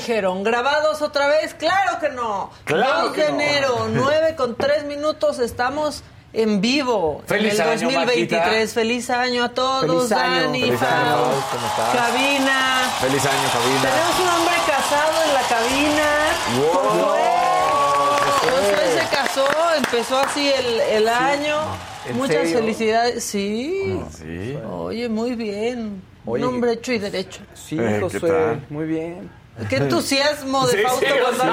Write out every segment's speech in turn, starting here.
Dijeron? ¿Grabados otra vez? ¡Claro que no! Claro 2 que de no. enero, 9 con 3 minutos, estamos en vivo. Feliz en el año, 2023. Maquita. Feliz año a todos, Feliz año. Dani, Feliz Pau, año, ¿cómo estás? Cabina. Feliz año, Cabina. Tenemos un hombre casado en la cabina. Wow. Josué. Josué se casó, empezó así el, el año. ¿En Muchas serio? felicidades. Sí. Sí. Oye, muy bien. Oye, un hombre hecho y derecho. Sí, Eh, ¿qué Josué, muy bien. Qué entusiasmo de Sí, Fausto sí, cuando sí.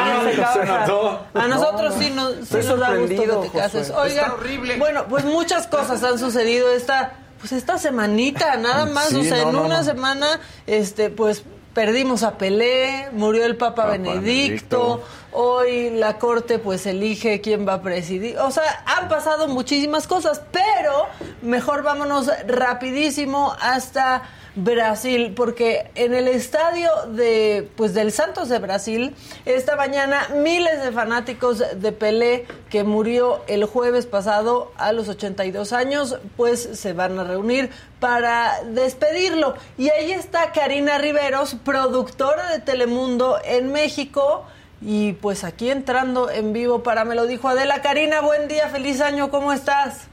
A nosotros No, sí nos, sí nos da gusto sorprendido, que te cases. Oigan, Está horrible. bueno, pues muchas cosas han sucedido esta, pues esta semanita, nada más. Sí, o sea, no, en no, una no. semana, este, pues perdimos a Pelé, murió el Papa, Papa Benedicto, Benedicto. hoy la corte pues elige quién va a presidir. O sea, han pasado muchísimas cosas, pero mejor vámonos rapidísimo hasta Brasil, porque en el estadio de pues del Santos de Brasil esta mañana miles de fanáticos de Pelé que murió el jueves pasado a los 82 años, pues se van a reunir para despedirlo. Y ahí está Karina Riveros, productora de Telemundo en México. Y pues aquí entrando en vivo para me lo dijo Adela. Karina, buen día, feliz año, ¿cómo estás?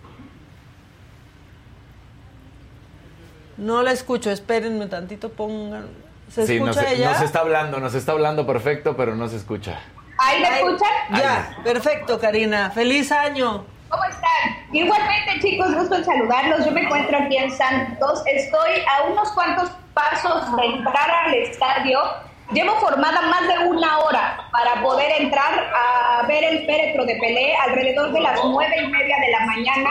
No la escucho, espérenme tantito, pongan. ¿Se Sí, escucha nos, ella? nos está hablando, nos está hablando perfecto, pero no se escucha. ¿Ahí me Ay, escuchan? Ya, perfecto, Karina. Feliz año. ¿Cómo están? Igualmente, chicos, gusto en saludarlos. Yo me encuentro aquí en Santos. Estoy a unos cuantos pasos de entrar al estadio. Llevo formada más de una hora para poder entrar a ver el féretro de Pelé alrededor de las nueve y media de la mañana,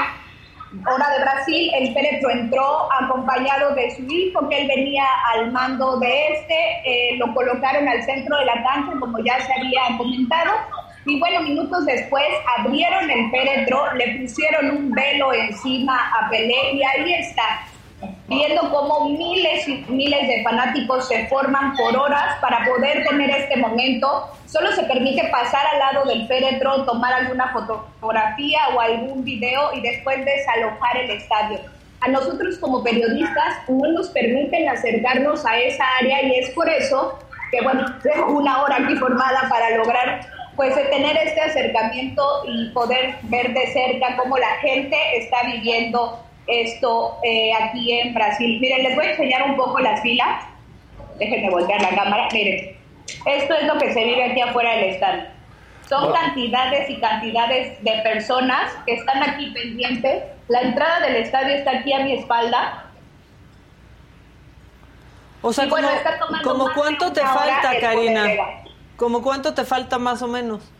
hora de Brasil. El féretro entró acompañado de su hijo, que él venía al mando de este. Eh, lo colocaron al centro de la cancha, como ya se había comentado. Y bueno, minutos después abrieron el féretro, le pusieron un velo encima a Pelé y ahí está, viendo cómo miles y miles de fanáticos se forman por horas para poder tener este momento. Solo se permite pasar al lado del féretro, tomar alguna fotografía o algún video y después desalojar el estadio. A nosotros como periodistas no nos permiten acercarnos a esa área y es por eso que bueno, tengo una hora aquí formada para lograr pues tener este acercamiento y poder ver de cerca cómo la gente está viviendo esto eh, aquí en Brasil. Miren, les voy a enseñar un poco las filas. Déjenme voltear la cámara. Miren, esto es lo que se vive aquí afuera del estadio. Son cantidades y cantidades de personas que están aquí pendientes. La entrada del estadio está aquí a mi espalda. O sea, Y bueno, como, cuánto te falta, Karina. ¿Como cuánto te falta más o menos?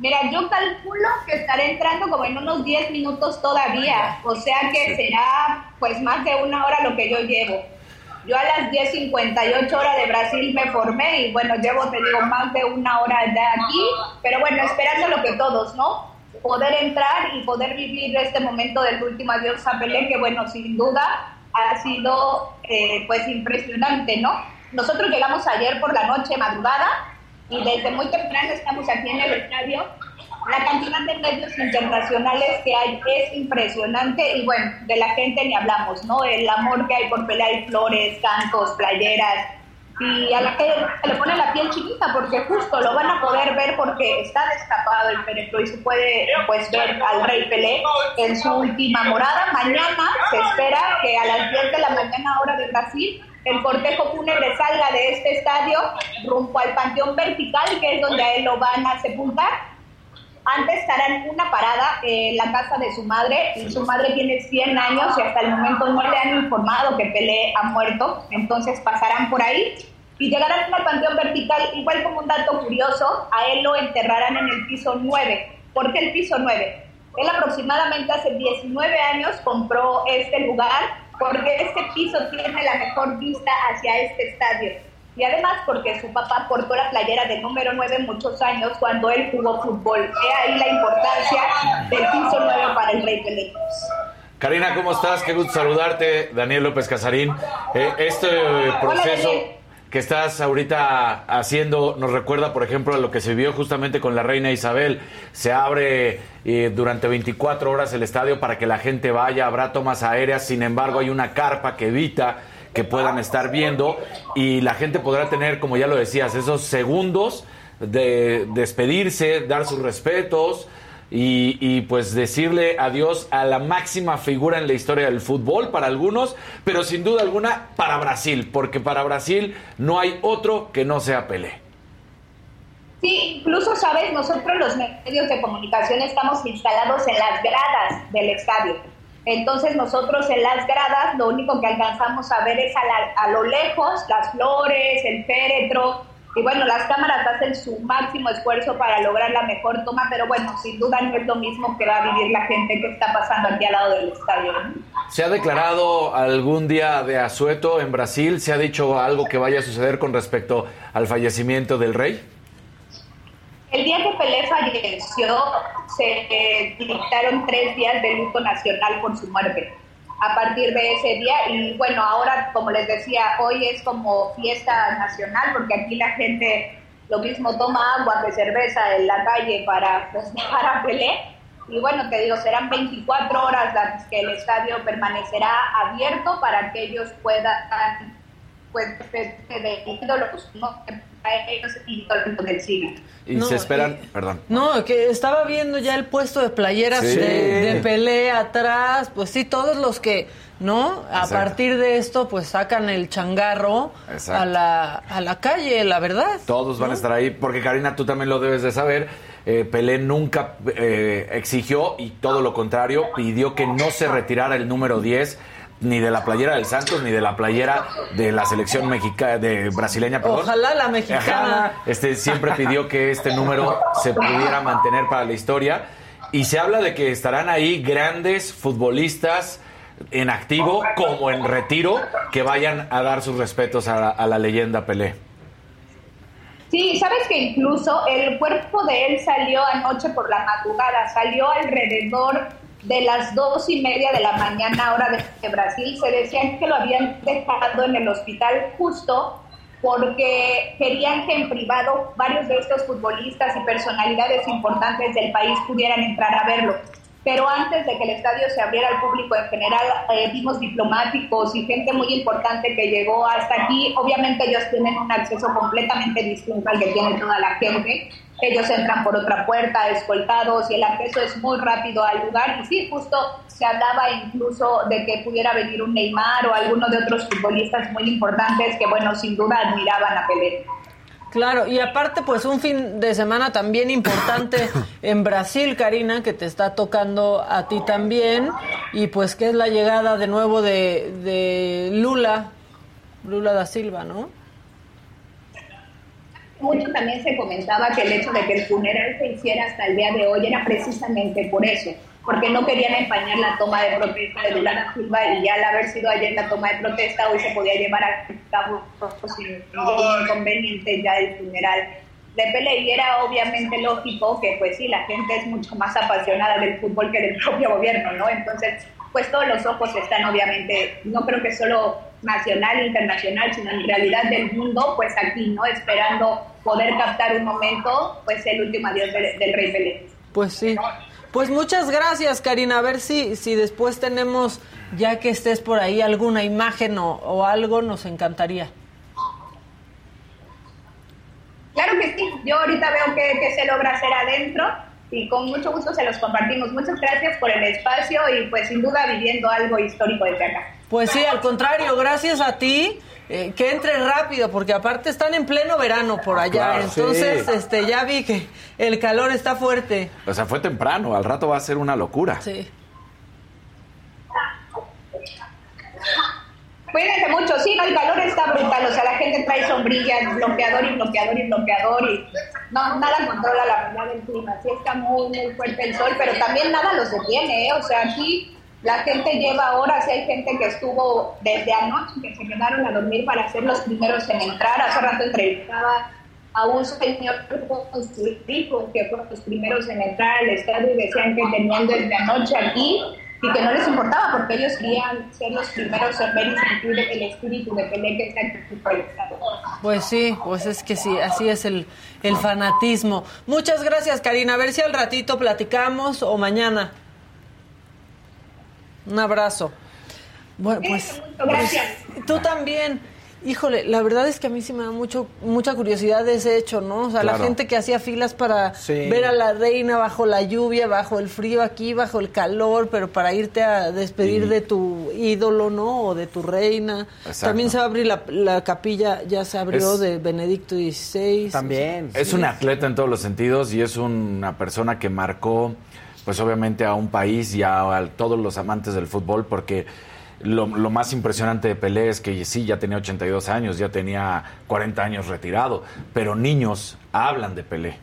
Mira, yo calculo que estaré entrando como en unos 10 minutos todavía, o sea que será pues más de una hora lo que yo llevo. Yo a las 10.58 horas de Brasil me formé y bueno, llevo, te digo, más de una hora de aquí, pero bueno, esperando lo que todos, ¿no? Poder entrar y poder vivir este momento del último adiós a Pelé, que bueno, sin duda ha sido eh, pues impresionante, ¿no? Nosotros llegamos ayer por la noche, madrugada, y desde muy temprano estamos aquí en el estadio. La cantidad de medios internacionales que hay es impresionante y bueno, de la gente ni hablamos, ¿no? El amor que hay por pelear flores, cantos, playeras y a la que se le pone la piel chiquita porque justo lo van a poder ver porque está destapado el féretro y se puede pues ver al rey Pelé en su última morada. Mañana se espera que a las 10 de la mañana hora de Brasil el cortejo fúnebre salga de este estadio rumbo al panteón vertical, que es donde a él lo van a sepultar. Antes estarán una parada en la casa de su madre, y su madre tiene 100 años y hasta el momento no le han informado que Pelé ha muerto, entonces pasarán por ahí y llegarán al panteón vertical, igual como un dato curioso, a él lo enterrarán en el piso 9. ¿Por qué el piso 9? Él aproximadamente hace 19 años compró este lugar porque este piso tiene la mejor vista hacia este estadio. Y además porque su papá portó la playera del número 9 muchos años cuando él jugó fútbol. He ahí la importancia del piso 9 para el Rey Pelé. Karina, ¿cómo estás? Qué gusto saludarte. Daniel López Casarín. Eh, este proceso que estás ahorita haciendo nos recuerda, por ejemplo, a lo que se vio justamente con la reina Isabel. Se abre eh, durante 24 horas el estadio para que la gente vaya, habrá tomas aéreas, sin embargo hay una carpa que evita que puedan estar viendo y la gente podrá tener, como ya lo decías, esos segundos de despedirse, dar sus respetos, y, pues decirle adiós a la máxima figura en la historia del fútbol para algunos, pero sin duda alguna para Brasil, porque para Brasil no hay otro que no sea Pelé. Sí, incluso, sabes, nosotros los medios de comunicación estamos instalados en las gradas del estadio. Entonces nosotros en las gradas lo único que alcanzamos a ver es a, a lo lejos las flores, el féretro, y bueno, las cámaras hacen su máximo esfuerzo para lograr la mejor toma, pero bueno, sin duda no es lo mismo que va a vivir la gente que está pasando aquí al lado del estadio. ¿Se ha declarado algún día de asueto en Brasil? ¿Se ha dicho algo que vaya a suceder con respecto al fallecimiento del rey? El día que Pelé falleció, se dictaron tres días de luto nacional por su muerte a partir de ese día. Y bueno, ahora, como les decía, hoy es como fiesta nacional porque aquí la gente lo mismo toma agua que cerveza en la calle para, pues, para Pelé. Y bueno, te digo, serán 24 horas las que el estadio permanecerá abierto para que ellos puedan, pues, de ídolos, ¿no? Y se esperan, perdón. No, que estaba viendo ya el puesto de playeras de, pelea atrás, pues sí, todos los que, ¿no? A partir de esto, pues sacan el changarro a la, a la calle, la verdad. Todos van a estar ahí, porque Karina, tú también lo debes de saber. Eh, Pelé nunca eh, exigió y todo lo contrario, pidió que no se retirara el número 10 ni de la playera del Santos ni de la playera de la selección mexicana de brasileña perdón. ojalá la mexicana. Este siempre pidió que este número se pudiera mantener para la historia. Y se habla de que estarán ahí grandes futbolistas en activo como en retiro que vayan a dar sus respetos a, a la leyenda Pelé. Sí, sabes que incluso el cuerpo de él salió anoche por la madrugada, salió alrededor de las dos y media de la mañana hora de, Brasil, se decían que lo habían dejado en el hospital justo porque querían que en privado varios de estos futbolistas y personalidades importantes del país pudieran entrar a verlo. Pero antes de que el estadio se abriera al público en general, eh, vimos diplomáticos y gente muy importante que llegó hasta aquí. Obviamente ellos tienen un acceso completamente distinto al que tiene toda la gente ellos entran por otra puerta escoltados y el acceso es muy rápido al lugar. Y sí, justo se hablaba incluso de que pudiera venir un Neymar o alguno de otros futbolistas muy importantes que, bueno, sin duda admiraban a Pelé. Claro, y aparte, pues un fin de semana también importante en Brasil, Karina, que te está tocando a ti también, y pues que es la llegada de nuevo de, de Lula, Lula da Silva, ¿no? Mucho también se comentaba que el hecho de que el funeral se hiciera hasta el día de hoy era precisamente por eso, porque no querían empañar la toma de protesta de Lula Silva y ya al haber sido ayer la toma de protesta, hoy se podía llevar a cabo sin ningún inconveniente ya el funeral de Pelé y era obviamente lógico que pues sí, la gente es mucho más apasionada del fútbol que del propio gobierno, ¿no? Entonces, pues todos los ojos están obviamente, no creo que solo nacional, internacional, sino en realidad del mundo, pues aquí, ¿no? Esperando poder captar un momento, pues el último adiós del, rey Pelé. Pues sí. Pues muchas gracias, Karina. A ver si, si después tenemos, ya que estés por ahí, alguna imagen o, algo, nos encantaría. Claro que sí. Yo ahorita veo que, que se logra hacer adentro y con mucho gusto se los compartimos. Muchas gracias por el espacio y pues sin duda viviendo algo histórico desde acá. Pues sí, al contrario, gracias a ti. Eh, que entre rápido, porque aparte están en pleno verano por allá. Entonces, este, ya vi que el calor está fuerte. O sea, fue temprano, al rato va a ser una locura. Sí. Cuídense mucho, sí, el calor está brutal, o sea, la gente trae sombrillas, bloqueador y bloqueador y bloqueador y no, nada controla la verdad del clima, sí está muy, muy fuerte el sol, pero también nada los detiene, ¿eh? o sea, aquí la gente lleva horas hay gente que estuvo desde anoche, que se quedaron a dormir para ser los primeros en entrar. Hace rato entrevistaba a un señor con que fueron los primeros en entrar al estadio y decían que tenían desde anoche aquí y que no les importaba porque ellos querían ser los primeros en ver y sentir el espíritu de Pelé que está proyectado. Pues sí, pues es que sí, así es el, el fanatismo. Muchas gracias, Karina. A ver si al ratito platicamos o mañana. Un abrazo. Bueno, pues, gracias. Pues, tú también. Híjole, la verdad es que a mí sí me da mucho, mucha curiosidad de ese hecho, ¿no? O sea, la gente que hacía filas para ver a la reina bajo la lluvia, bajo el frío aquí, bajo el calor, pero para irte a despedir de tu ídolo, ¿no? O de tu reina. También se va a abrir la, capilla, ya se abrió de Benedicto XVI. También. Es un atleta en todos los sentidos y es una persona que marcó pues obviamente a un país y a, todos los amantes del fútbol, porque lo, más impresionante de Pelé es que sí, ya tenía 82 años, ya tenía 40 años retirado, pero niños hablan de Pelé.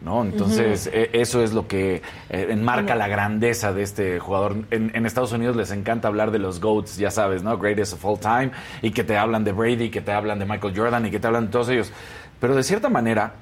¿No? Entonces, e, eso es lo que eh, enmarca la grandeza de este jugador. En, Estados Unidos les encanta hablar de los GOATs, ya sabes, ¿no? Greatest of all time, y que te hablan de Brady, que te hablan de Michael Jordan, y que te hablan de todos ellos. Pero de cierta manera,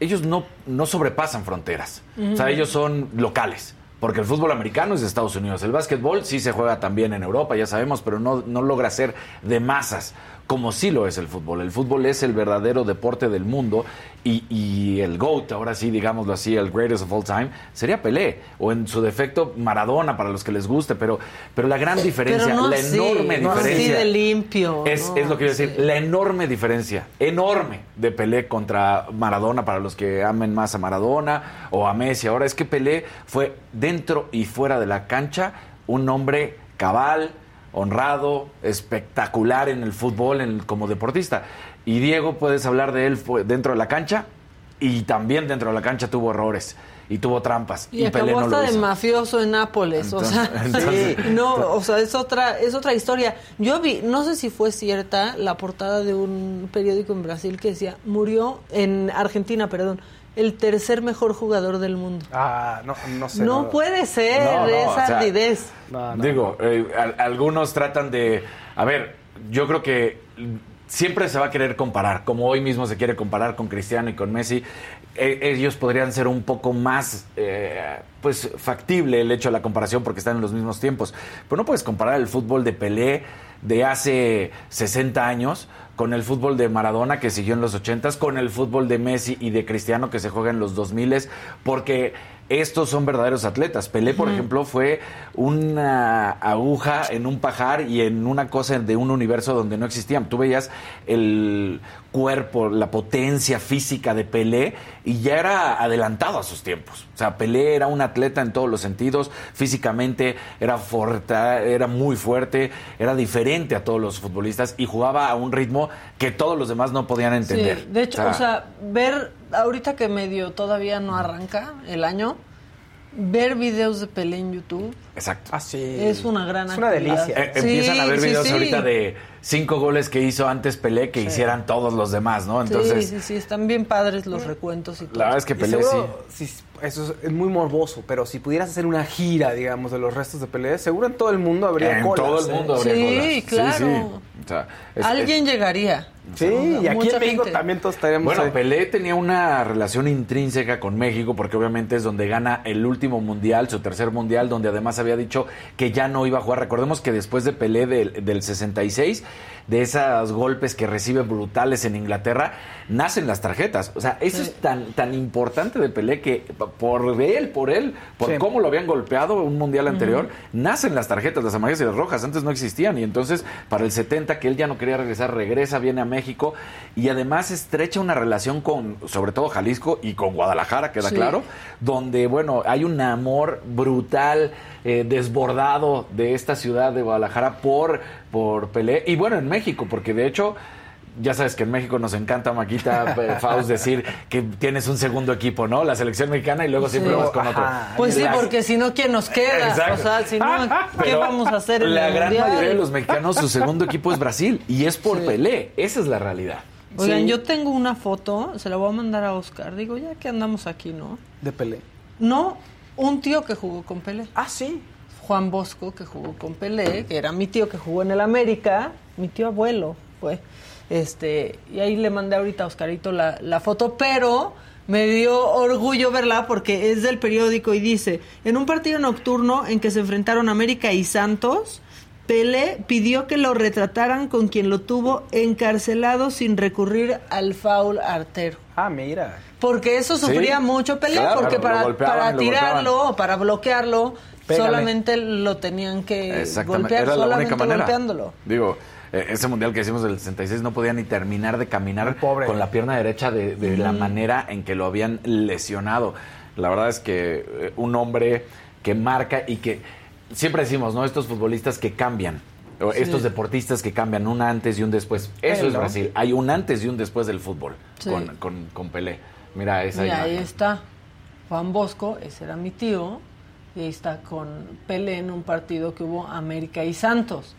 ellos no, no sobrepasan fronteras. O sea, ellos son locales. Porque el fútbol americano es de Estados Unidos. El básquetbol sí se juega también en Europa, ya sabemos, pero no, no logra ser de masas como sí lo es el fútbol. El fútbol es el verdadero deporte del mundo y, el GOAT, ahora sí, digámoslo así, el greatest of all time, sería Pelé, o en su defecto Maradona para los que les guste, pero, pero la gran diferencia, la enorme diferencia... de limpio. Es, es lo que quiero decir, la enorme diferencia, enorme de Pelé contra Maradona para los que amen más a Maradona o a Messi. Ahora es que Pelé fue dentro y fuera de la cancha un hombre cabal, honrado, espectacular en el fútbol en, como deportista. Y Diego, puedes hablar de él dentro de la cancha y también dentro de la cancha tuvo errores y tuvo trampas. Y, acabó hasta de mafioso en Nápoles, o sea, no, o sea, es otra, es otra historia. Yo vi, no sé si fue cierta la portada de un periódico en Brasil que decía, murió en Argentina, perdón, el tercer mejor jugador del mundo. Ah, no, no sé. No, puede ser esa ardidez. digo, eh, algunos tratan de... A ver, yo creo que siempre se va a querer comparar, como hoy mismo se quiere comparar con Cristiano y con Messi. E, ellos podrían ser un poco más, eh, pues, factible el hecho de la comparación porque están en los mismos tiempos. Pero no puedes comparar el fútbol de Pelé de hace 60 años con el fútbol de Maradona que siguió en los 80 con el fútbol de Messi y de Cristiano que se juega en los 2000 porque estos son verdaderos atletas. Pelé, por ejemplo, fue una aguja en un pajar y en una cosa de un universo donde no existían. Tú veías el cuerpo, la potencia física de Pelé y ya era adelantado a sus tiempos. O sea, Pelé era un atleta en todos los sentidos, físicamente era fuerte, era muy fuerte, era diferente a todos los futbolistas y jugaba a un ritmo que todos los demás no podían entender. de hecho, o sea, ver ahorita que medio todavía no arranca el año, ver videos de Pelé en YouTube Exacto. Ah, sí. es una gran Es una actividad. delicia. Eh, empiezan a ver Sí, sí, videos sí. ahorita de cinco goles que hizo antes Pelé que hicieran todos los demás, ¿no? Entonces, sí, sí, sí, están bien padres los recuentos y todo. la verdad es que Pelé sí. seguro, eso es, es muy morboso, pero si pudieras hacer una gira, digamos, de los restos de Pelé, seguro en todo el mundo habría En colas, todo el ¿eh? mundo habría Sí, colas. claro. O sea, Alguien es- llegaría. Sí, O sea, y aquí mucha en México gente. también todos estaríamos Bueno, ahí. Pelé tenía una relación intrínseca con México porque obviamente es donde gana el último mundial, su tercer mundial, donde además había dicho que ya no iba a jugar. Recordemos que después de Pelé del, del 66, de esos golpes que recibe brutales en Inglaterra, nacen las tarjetas. O sea, eso es tan, tan importante de Pelé que por él, por él, por Sí. cómo lo habían golpeado un mundial anterior, nacen las tarjetas, las amarillas y las rojas. Antes no existían. Y entonces, para el 70, que él ya no quería regresar, regresa, viene a México y además estrecha una relación con, sobre todo Jalisco y con Guadalajara, queda Sí. claro, donde, bueno, hay un amor brutal, eh, desbordado de esta ciudad de Guadalajara por, por Pelé. Y bueno, en México, porque de hecho. Ya sabes que en México nos encanta, Maquita, eh, Faust, decir que tienes un segundo equipo, ¿no? La selección mexicana y luego siempre vas con otro. Ajá. Pues sí, Las- porque si no, ¿quién nos queda? Exacto. O sea, si no, ¿qué Pero vamos a hacer en La el gran Mundial? mayoría de los mexicanos, su segundo equipo es Brasil y es por Sí. Pelé. Esa es la realidad. Oigan, Sí. yo tengo una foto, se la voy a mandar a Oscar. Digo, ya que andamos aquí, ¿no? De Pelé. No, un tío que jugó con Pelé. Ah, sí. Juan Bosco, que jugó con Pelé, que era mi tío que jugó en el América, mi tío abuelo fue. Este, y ahí le mandé ahorita a Oscarito la, la foto, pero me dio orgullo verla porque es del periódico y dice, en un partido nocturno en que se enfrentaron América y Santos, Pelé pidió que lo retrataran con quien lo tuvo encarcelado sin recurrir al foul artero. Ah, mira. Porque eso sufría Sí, mucho Pelé, claro, porque para, para lo tirarlo o para bloquearlo, Pégale. solamente lo tenían que Exactamente. golpear, Era la solamente única manera. golpeándolo. Digo, eh, ese mundial que hicimos del 66 no podía ni terminar de caminar Pobre. con la pierna derecha de, de la manera en que lo habían lesionado. La verdad es que eh, un hombre que marca y que siempre decimos, ¿no? Estos futbolistas que cambian. o Sí. Estos deportistas que cambian un antes y un después. Eso es. Brasil. Hay un antes y un después del fútbol Sí. con, con, con Pelé. Mira esa ahí está Juan Bosco, ese era mi tío, y ahí está con Pelé en un partido que hubo América y Santos.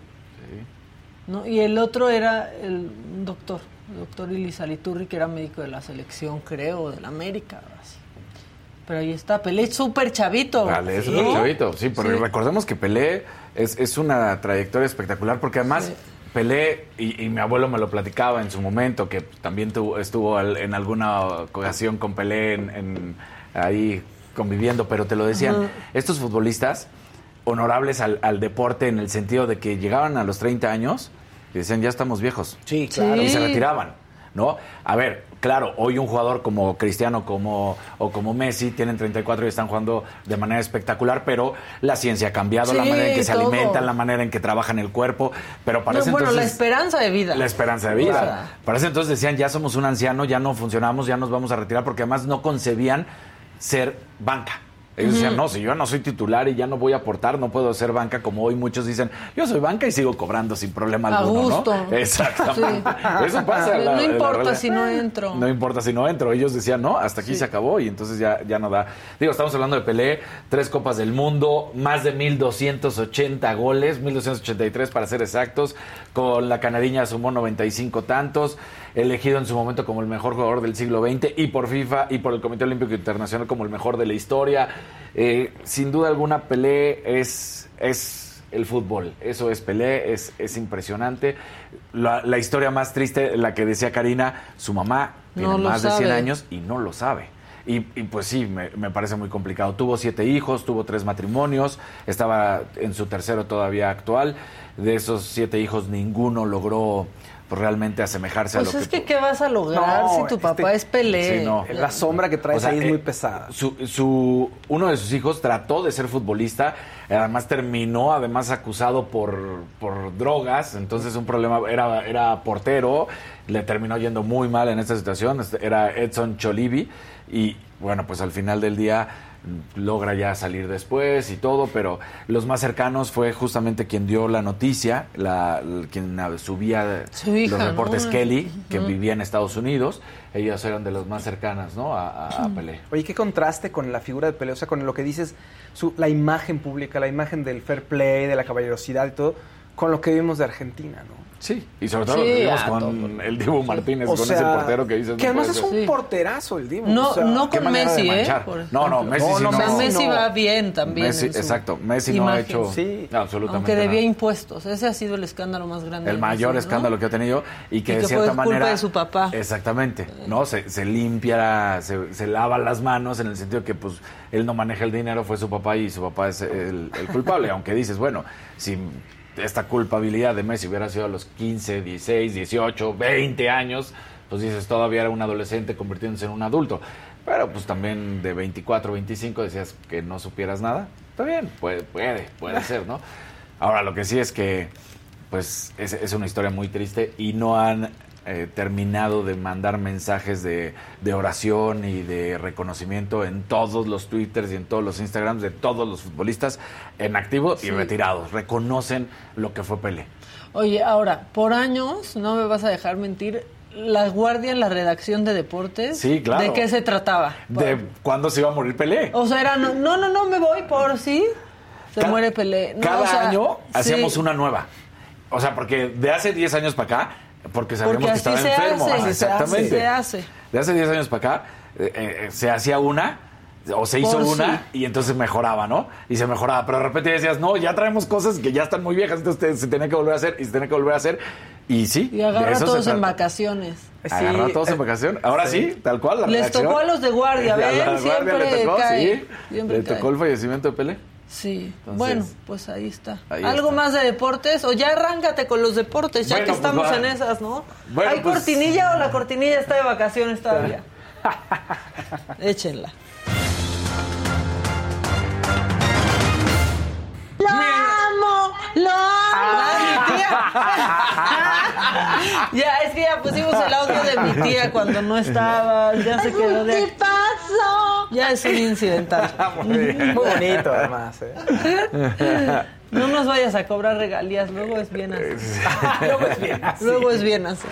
¿no? Y el otro era el doctor, el doctor Ilis Aliturri, que era médico de la selección, creo, de la América. Así. Pero ahí está, Pelé súper chavito. Vale, es ¿no? un chavito, sí, pero Sí. recordemos que Pelé es, es una trayectoria espectacular porque además Sí. Pelé, y, y mi abuelo me lo platicaba en su momento, que también tuvo- estuvo al- en alguna ocasión con Pelé en, en- ahí conviviendo, pero te lo decían, estos futbolistas honorables al, al deporte en el sentido de que llegaban a los 30 años y decían, ya estamos viejos. Sí, claro. Y se retiraban, ¿no? A ver, claro, hoy un jugador como Cristiano como, o como Messi tienen 34 y están jugando de manera espectacular, pero la ciencia ha cambiado, la manera en que se alimentan, la manera en que trabajan el cuerpo, pero para No, bueno, la entonces... esperanza de vida. La esperanza de vida. Ese entonces decían, ya somos un anciano, ya no funcionamos, ya nos vamos a retirar, porque además no concebían ser banca. Ellos decían, no, si yo no soy titular y ya no voy a aportar, no puedo ser banca, como hoy muchos dicen, yo soy banca y sigo cobrando sin problema A alguno, gusto. ¿no? Exactamente. Sí. Eso pasa. No la- la importa si no entro. No importa si no entro. Ellos decían, no, hasta aquí Sí. se acabó y entonces ya, ya no da. Digo, estamos hablando de Pelé, tres Copas del Mundo, más de 1.280 goles, 1.283 para ser exactos. Con la canadiña sumó 95 tantos, elegido en su momento como el mejor jugador del siglo XX y por FIFA y por el Comité Olímpico Internacional como el mejor de la historia. Eh, sin duda alguna, Pelé es... es el fútbol. Eso es Pelé, es, es impresionante. La, la historia más triste, la que decía Karina, su mamá tiene No más de 100 sabe. años y no lo sabe. Y, y pues sí, me, me parece muy complicado. Tuvo siete hijos, tuvo tres matrimonios, estaba en su tercero todavía actual. De esos siete hijos, ninguno logró pues, realmente asemejarse Pues a lo es que... que, ¿qué vas a lograr No, si tu este- papá es Pelé? Sí, no. La sombra que traes O sea, ahí es eh, muy pesada. Su, su- uno de sus hijos trató de ser futbolista, además terminó además acusado por, por drogas, entonces un problema, era, era portero, le terminó yendo muy mal en esta situación, este, era Edson Cholivi y bueno, pues al final del día logra ya salir después y todo, pero los más cercanos fue justamente quien dio la noticia, la, quien subía Su hija, los reportes ¿no? Kelly, que vivía en Estados Unidos. Ellas eran de las más cercanas, ¿no? A, a- a Pelé. Oye, qué contraste con la figura de Pelé, o sea, con lo que dices, su, la imagen pública, la imagen del fair play, de la caballerosidad y todo, con lo que vimos de Argentina, ¿no? Sí, y sobre todo Sí, lo que vimos a con el Dibu Martínez, O con sea, ese portero que dices. que no además es un porterazo el Dibu. No, o sea, no con Messi, ¿eh? No, no. Messi No, sí no, O sea, no, Messi no. va bien también. Messi, exacto. Messi no ha hecho Sí. absolutamente Aunque debía nada. impuestos. Ese ha sido el escándalo más grande. el mayor Messi, ¿no? escándalo que ha tenido y que Y de cierta fue culpa manera de su papá. exactamente no se, se limpia se, se lava las manos en el sentido que pues él no maneja el dinero fue su papá y su papá es el, el culpable aunque dices bueno si esta culpabilidad de Messi hubiera sido a los 15 16 18 20 años pues dices todavía era un adolescente convirtiéndose en un adulto. Pero pues también de 24 25 decías que no supieras nada. Está bien puede puede puede ser no ahora lo que sí es que pues es, es una historia muy triste y no han eh, terminado de mandar mensajes de, de oración y de reconocimiento en todos los twitters y en todos los instagrams de todos los futbolistas en activo y retirados. Reconocen lo que fue Pelé. Oye, ahora, por años, no me vas a dejar mentir, la guardia en la redacción de deportes. Sí, claro. ¿De qué se trataba? ¿De cuándo se iba a morir Pelé? O sea, era, no, no, no, no, me voy por sí. Se muere Pelé. No, Cada o sea, año sí. hacíamos una nueva. O sea, porque de hace 10 años para acá, porque sabíamos Porque que así estaba se enfermo. hace, se exactamente. hace, se hace. De hace 10 años para acá, eh, eh, se hacía una. O se hizo Por una sí. y entonces mejoraba, ¿no? Y se mejoraba. Pero de repente decías, no, ya traemos cosas que ya están muy viejas, entonces se tenía que volver a hacer y se tenía que volver a hacer. Y sí. Y agarra a todos en vacaciones. Agarró a todos Sí, en vacación. Ahora sí, tal cual. La Les redacción. tocó a los de guardia, ¿ven? guardia Siempre le tocó, cae, sí. siempre le cae. tocó el fallecimiento de Pelé. Sí, Entonces, bueno, pues ahí está. ahí ¿Algo está. más de deportes? O ya arráncate con los deportes, ya Bueno, que pues estamos en esas, ¿no? Bueno, ¿Hay pues- cortinilla o la cortinilla está de vacaciones todavía? Échenla. ¡Lo ¡Lo amo! mi tía! ya, es que ya pusimos el audio de mi tía cuando no estaba, ya se quedó de aquí. Ya es un incidental. Muy bonito, además. ¿eh? No nos vayas a cobrar regalías, luego es bien así. Luego es bien así. Luego es bien así.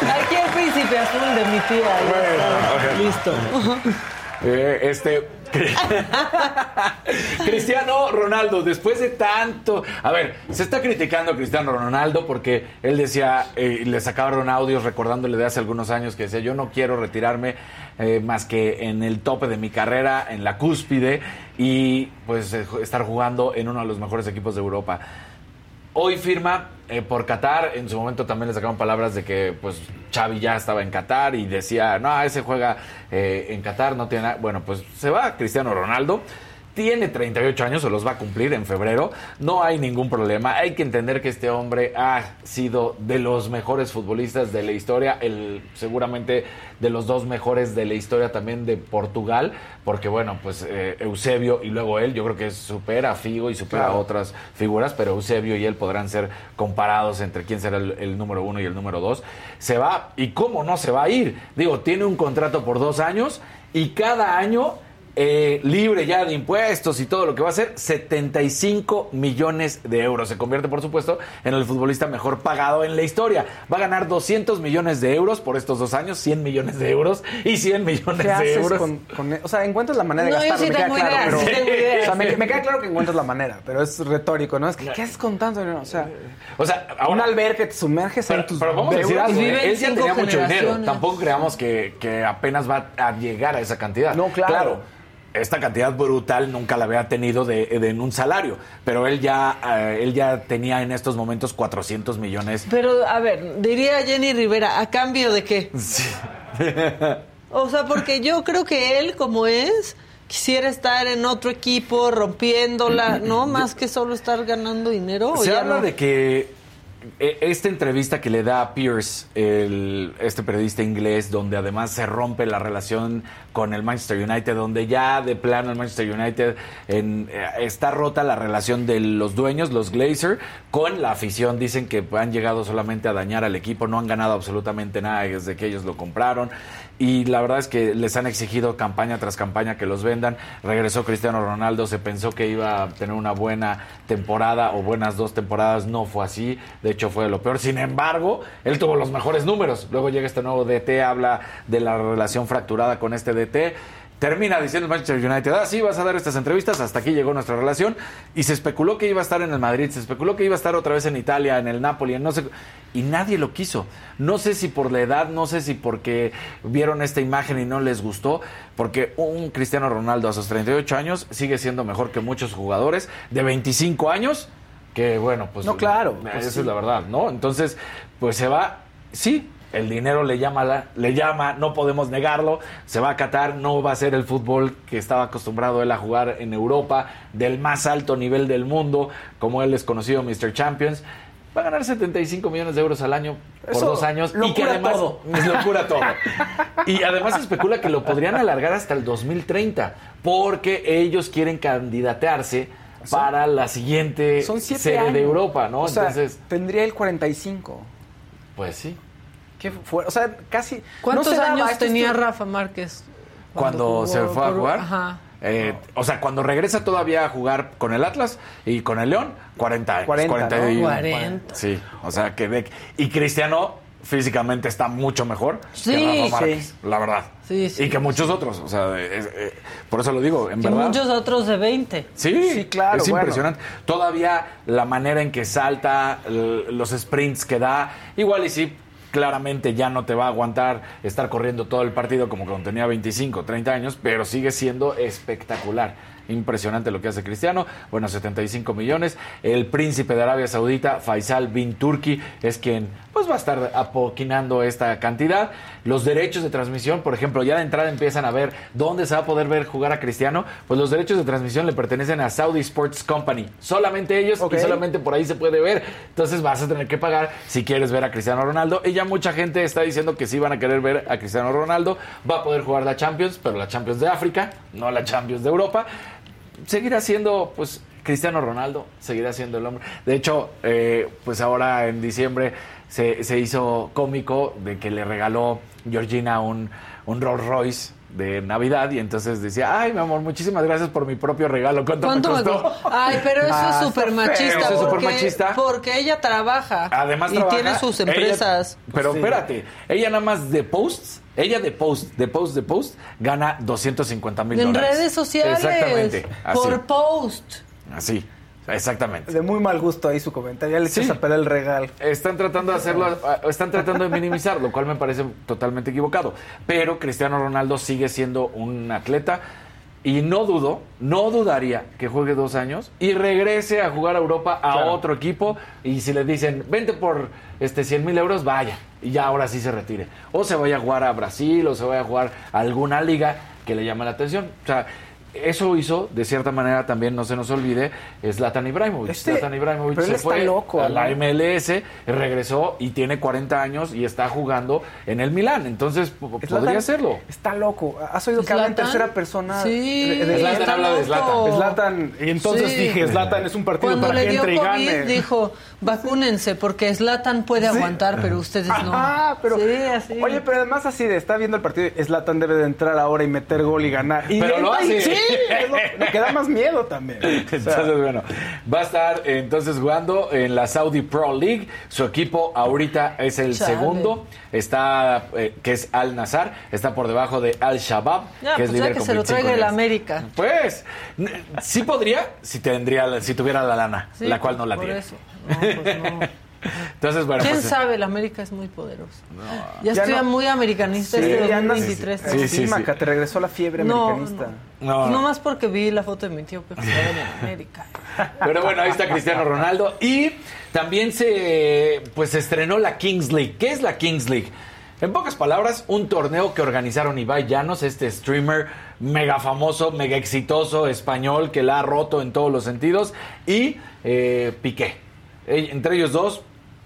Aquí el príncipe azul de mi tía. ya está. Listo. Eh, este. Cristiano Ronaldo, después de tanto. A ver, se está criticando a Cristiano Ronaldo porque él decía, eh, le sacaron audios recordándole de hace algunos años que decía: Yo no quiero retirarme eh, más que en el tope de mi carrera, en la cúspide, y pues eh, estar jugando en uno de los mejores equipos de Europa. Hoy firma eh, por Qatar. En su momento también le sacaron palabras de que pues Xavi ya estaba en Qatar y decía, no, ese juega eh, en Qatar, no tiene nada. Bueno, pues se va Cristiano Ronaldo. Tiene 38 años, se los va a cumplir en febrero. No hay ningún problema. Hay que entender que este hombre ha sido de los mejores futbolistas de la historia, el, seguramente de los dos mejores de la historia también de Portugal, porque bueno, pues eh, Eusebio y luego él, yo creo que supera a Figo y supera a otras figuras, pero Eusebio y él podrán ser comparados entre quién será el, el número uno y el número dos. Se va, y cómo no se va a ir. Digo, tiene un contrato por dos años y cada año eh, libre ya de impuestos y todo lo que va a ser, 75 millones de euros. Se convierte, por supuesto, en el futbolista mejor pagado en la historia. Va a ganar 200 millones de euros por estos dos años, 100 millones de euros y 100 millones ¿Qué de haces euros. con, con- O sea, encuentras la manera de No, gastarlo, sí me queda claro. ideas, pero, sí tengo ideas. O sea, me, me queda claro que encuentras la manera, pero es retórico, ¿no? Es que, ¿qué haces con tanto dinero? O sea, O sea, un ahora, albergue te sumerges Pero, en tus pero vamos a decir algo, ¿eh? él ya tenía mucho dinero. Tampoco creamos que, que apenas va a llegar a esa cantidad. No, claro. Esta cantidad brutal nunca la había tenido de, de- en un salario, pero él ya, eh, él ya tenía en estos momentos 400 millones. Pero, a ver, diría Jenny Rivera, ¿a cambio de qué? Sí. O sea, porque yo creo que él, como es, quisiera estar en otro equipo rompiéndola, ¿no? Más que solo estar ganando dinero. ¿o Se habla no? de que esta entrevista que le da a Pierce, el, este periodista inglés, donde además se rompe la relación con el Manchester United, donde ya de plano el Manchester United en- eh, está rota la relación de los dueños, los Glazer, con la afición. Dicen que han llegado solamente a dañar al equipo, no han ganado absolutamente nada desde que ellos lo compraron. Y la verdad es que les han exigido campaña tras campaña que los vendan. Regresó Cristiano Ronaldo, se pensó que iba a tener una buena temporada o buenas dos temporadas, no fue así, de hecho fue lo peor. Sin embargo, él tuvo los mejores números. Luego llega este nuevo DT, habla de la relación fracturada con este DT. Termina diciendo el Manchester United, ah, sí, vas a dar estas entrevistas, hasta aquí llegó nuestra relación. Y se especuló que iba a estar en el Madrid, se especuló que iba a estar otra vez en Italia, en el Napoli, en no sé. Y nadie lo quiso. No sé si por la edad, no sé si porque vieron esta imagen y no les gustó, porque un Cristiano Ronaldo a sus 38 años sigue siendo mejor que muchos jugadores de 25 años, que bueno, pues. No, claro, Esa pues es sí. la verdad, ¿no? Entonces, pues se va, sí, el dinero le llama, la- le llama, no podemos negarlo, se va a Qatar, no va a ser el fútbol que estaba acostumbrado él a jugar en Europa, del más alto nivel del mundo, como él es conocido Mr. Champions. Va a ganar 75 millones de euros al año por Eso dos años y que además todo. es locura todo. Y además se especula que lo podrían alargar hasta el 2030 porque ellos quieren candidatearse para la siguiente años. de Europa, ¿no? O sea, Entonces, tendría el 45. pues sí. ¿Qué fue? O sea, casi. ¿Cuántos no se daba, años tenía Rafa Márquez? cuando jugó se fue a por- jugar. Ajá. Eh, O sea, cuando regresa todavía a jugar con el Atlas y con el León, 40 años. 40, 41. ¿no? 40. Sí, o sea, que de- Y Cristiano físicamente está mucho mejor Sí, que Rafa Márquez, sí. la verdad. Sí, sí, y que muchos otros, o sea, es- eh, por eso lo digo, en Y verdad. muchos otros de 20. Sí, Sí, claro, Es bueno. impresionante. Todavía la manera en que salta, los sprints que da, igual y sí, claramente ya no te va a aguantar estar corriendo todo el partido como cuando tenía 25, 30 años, pero sigue siendo espectacular. Impresionante lo que hace Cristiano. Bueno, 75 millones. El príncipe de Arabia Saudita, Faisal bin Turki, es quien pues va a estar apoquinando esta cantidad. Los derechos de transmisión, por ejemplo, ya de entrada empiezan a ver dónde se va a poder ver jugar a Cristiano. Pues los derechos de transmisión le pertenecen a Saudi Sports Company. Solamente ellos Ok. y solamente por ahí se puede ver. Entonces vas a tener que pagar si quieres ver a Cristiano Ronaldo. Y ya mucha gente está diciendo que sí van a querer ver a Cristiano Ronaldo. Va a poder jugar la Champions, pero la Champions de África, no la Champions de Europa. Seguirá siendo, pues, Cristiano Ronaldo, seguirá siendo el hombre. De hecho, eh, pues ahora en diciembre se, se hizo cómico de que le regaló Georgina un, un Rolls Royce de Navidad y entonces decía, ay, mi amor, muchísimas gracias por mi propio regalo. ¿Cuánto, ¿Cuánto me costó? Ay, pero eso Ah, es súper machista. Eso es porque, supermachista. Porque ella trabaja. Además y trabaja, tiene sus ella- empresas. pero Sí. espérate, ella nada más de posts, ella de post, de post, de post, gana 250 mil en dólares. redes sociales. Exactamente, así. Por post. Así, exactamente. De muy mal gusto ahí su comentario. Ya le Sí. echas a perder el regalo. Están tratando de hacerlo, están tratando de minimizar, lo cual me parece totalmente equivocado. Pero Cristiano Ronaldo sigue siendo un atleta y no dudo, no dudaría que juegue dos años y regrese a jugar a Europa a Claro. otro equipo y si le dicen, vente por este 100 mil euros, vaya. Y ya ahora sí se retire. O se vaya a jugar a Brasil o se vaya a jugar a alguna liga que le llame la atención. O sea, eso hizo, de cierta manera, también no se nos olvide, Zlatan Ibrahimovic. Este- Zlatan Ibrahimovic se está fue loco, a la. MLS, regresó y tiene 40 años y está jugando en el Milán. Entonces, Zlatan podría hacerlo. Está loco. ¿Has oído que habla en tercera persona? Sí. de- de- Zlatan está habla de Zlatan. Zlatan. Y entonces Sí. dije, Zlatan es un partido Cuando para le que dio entre y COVID, gane. dijo, vacúnense, porque Zlatan puede aguantar, pero ustedes no. Ah, pero, Sí, así. Oye, pero además así de, está viendo el partido, Zlatan debe de entrar ahora y meter gol y ganar. Y Pero lo y- hace. Sí, es lo- me queda más miedo también. O sea, Entonces, bueno, va a estar eh, entonces jugando en la Saudi Pro League. Su equipo ahorita es el Chale. segundo, está eh, que es Al Nazar, está por debajo de Al Shabab, Ya, que es pues ya líder que con se lo 25 traiga el. América. Pues sí podría si tendría si tuviera la lana, Sí, la cual no la por tiene. eso. No, pues no. Entonces, bueno, ¿Quién pues, sabe? El América es muy poderoso. ya, Ya estoy no- muy americanista este ya andas- 2023. Sí, sí, sí, sí. Maca, te regresó la fiebre No, americanista. No, no. No más porque vi la foto de mi tío que jugaba en América. Pero bueno, ahí está Cristiano Ronaldo. Y también se, pues, se estrenó la Kings League. ¿Qué es la Kings League? En pocas palabras, un torneo que organizaron Ibai Llanos, este streamer mega famoso, mega exitoso, español, que la ha roto en todos los sentidos, y eh, Piqué. Eh, Entre ellos dos,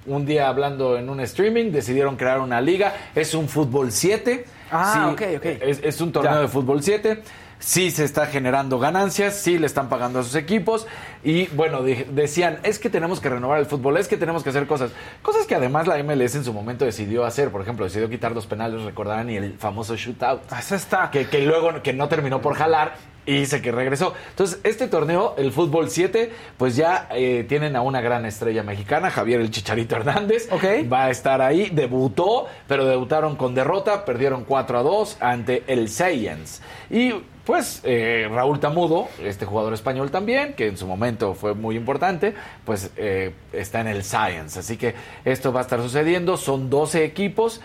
un día hablando en un streaming, decidieron crear una liga. Es un fútbol 7. Ah, ok, ok. Es, es un torneo Ya. de fútbol 7. Sí se está generando ganancias, sí le están pagando a sus equipos y bueno, decían, es que tenemos que renovar el fútbol, es que tenemos que hacer cosas, cosas que además la MLS en su momento decidió hacer, por ejemplo, decidió quitar los penales, recordarán, y el famoso shootout. Ah, eso está. Que, que luego que no terminó por jalar y dice que regresó. Entonces, este torneo, el fútbol 7, pues ya eh, tienen a una gran estrella mexicana, Javier el Chicharito Hernández. Va a estar ahí, debutó, pero debutaron con derrota, perdieron 4 a 2 ante el Science. Y pues eh, Raúl Tamudo, este jugador español también, que en su momento fue muy importante, pues eh, está en el Science. Así que esto va a estar sucediendo. Son 12 equipos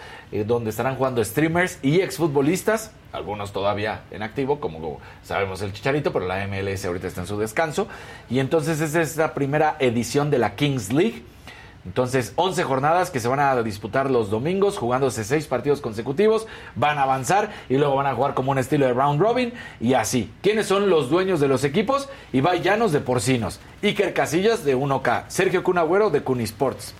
donde estarán jugando streamers y exfutbolistas algunos todavía en activo, como sabemos el Chicharito, pero la MLS ahorita está en su descanso. Y entonces esta es la primera edición de la Kings League. Entonces, 11 jornadas que se van a disputar los domingos, jugándose 6 partidos consecutivos, van a avanzar y luego van a jugar como un estilo de round robin y así. ¿Quiénes son los dueños de los equipos? Ibai Llanos de Porcinos, Iker Casillas de 1K, Sergio Cunagüero de Cunisports.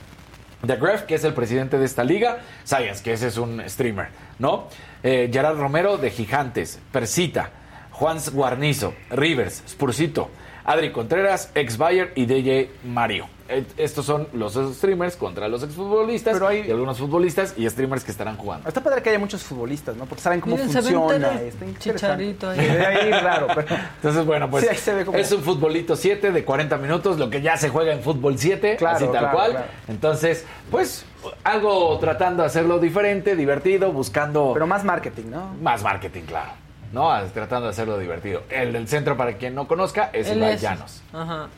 The Gref, que es el presidente de esta liga, Science, que ese es un streamer, ¿no? Eh, Gerard Romero de Gigantes, Persita, Juan Guarnizo, Rivers, Spursito, Adri Contreras, ex Bayer y DJ Mario. Eh, estos son los streamers contra los exfutbolistas Pero hay... y algunos futbolistas y streamers que estarán jugando. Está padre que haya muchos futbolistas, ¿no? Porque saben cómo funciona. chicharito ahí. ahí raro, Entonces, bueno, pues es un futbolito 7 de 40 minutos, lo que ya se juega en fútbol 7, así tal cual. Entonces, pues algo tratando de hacerlo diferente, divertido, buscando... Pero más marketing, ¿no? Más marketing, claro. ¿No? Tratando de hacerlo divertido. El del centro, para quien no conozca, es el Llanos. Ajá.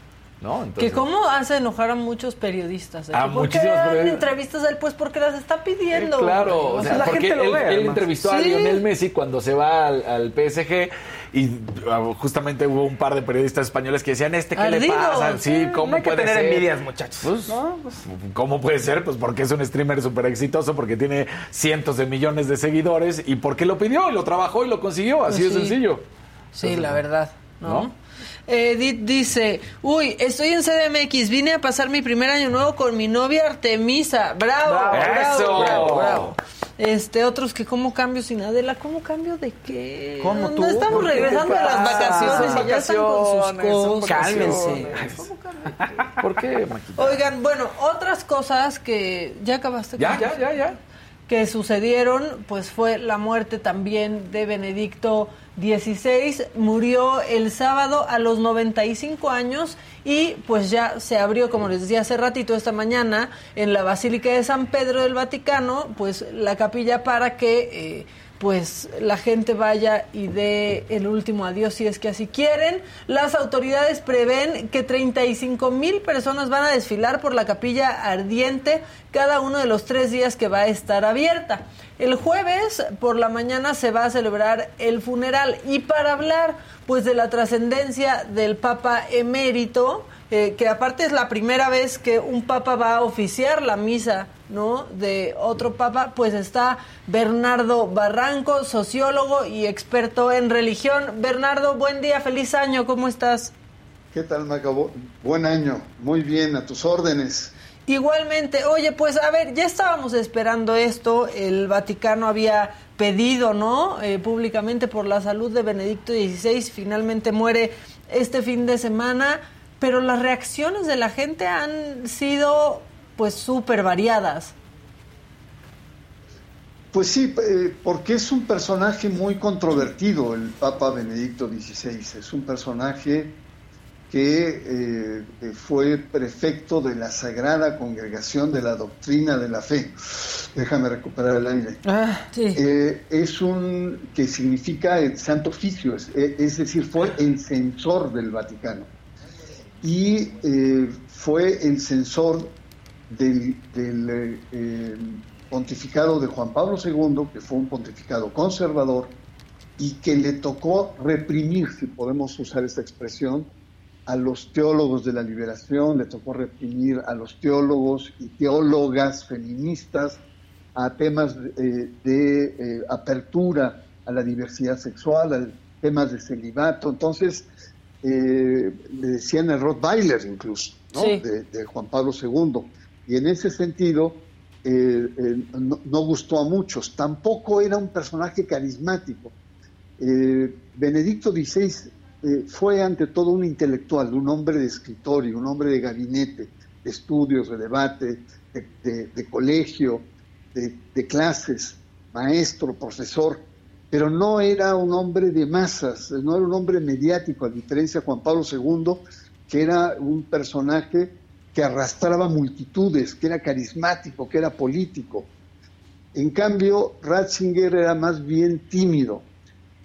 ¿No? que cómo hace enojar a muchos periodistas. ¿eh? A muchísimos periodistas. entrevistas a él, pues porque las está pidiendo. Eh, claro, o sea, porque él, entrevistó a Lionel Messi cuando se va al, PSG y ah, justamente hubo un par de periodistas españoles que decían, ¿este qué le pasa? Sí, ¿cómo no hay puede que tener envidias, muchachos. Pues, pues, ¿Cómo puede ser? Pues porque es un streamer súper exitoso, porque tiene cientos de millones de seguidores y porque lo pidió, lo trabajó y lo consiguió, así de sencillo. Sí, la verdad. ¿no? Edith dice, uy, estoy en CDMX, vine a pasar mi primer año nuevo con mi novia Artemisa. Bravo, bravo, bravo, bravo, Este, otros que cómo cambio sin Adela, ¿cómo cambio de qué? ¿Cómo tú? estamos regresando de las vacaciones y ya están con sus cosas. Cálmense. ¿Por qué, Oigan, bueno, otras cosas que ya acabaste. Ya, ya, ya, ya. Que sucedieron, pues fue la muerte también de Benedicto 16 murió el sábado a los 95 años y pues ya se abrió, como les decía hace ratito esta mañana, en la Basílica de San Pedro del Vaticano, pues la capilla para que... Eh, pues la gente vaya y dé el último adiós si es que así quieren. Las autoridades prevén que 35 mil personas van a desfilar por la capilla ardiente cada uno de los tres días que va a estar abierta. El jueves por la mañana se va a celebrar el funeral y para hablar pues de la trascendencia del Papa emérito, eh, que aparte es la primera vez que un papa va a oficiar la misa, ¿no? De otro papa, pues está Bernardo Barranco, sociólogo y experto en religión. Bernardo, buen día, feliz año, ¿cómo estás? ¿Qué tal, Macabo? Buen año, muy bien, a tus órdenes. Igualmente, oye, pues a ver, ya estábamos esperando esto, el Vaticano había pedido, ¿no? Eh, públicamente por la salud de Benedicto XVI, finalmente muere este fin de semana, pero las reacciones de la gente han sido pues súper variadas. Pues sí, eh, porque es un personaje muy controvertido el Papa Benedicto XVI, es un personaje que eh, fue prefecto de la Sagrada Congregación de la Doctrina de la Fe. Déjame recuperar el aire. Ah, eh, es un que significa el Santo Oficio, es, decir, fue el censor del Vaticano. Y eh, fue el censor del, del pontificado de Juan Pablo II, que fue un pontificado conservador, y que le tocó reprimir, si podemos usar esta expresión, a los teólogos de la liberación, le tocó reprimir a los teólogos y teólogas feministas, a temas de, eh, apertura a la diversidad sexual, a temas de celibato. Entonces, eh, le decían el Rottweiler incluso, de, Juan Pablo II. Y en ese sentido, eh, no, gustó a muchos. Tampoco era un personaje carismático. Eh, Benedicto XVI eh, fue ante todo un intelectual, un hombre de escritorio, un hombre de gabinete, de estudios, de debate, de, colegio, de, clases, maestro, profesor, pero no era un hombre de masas, no era un hombre mediático, a diferencia de Juan Pablo II, que era un personaje que arrastraba multitudes, que era carismático, que era político. En cambio, Ratzinger era más bien tímido.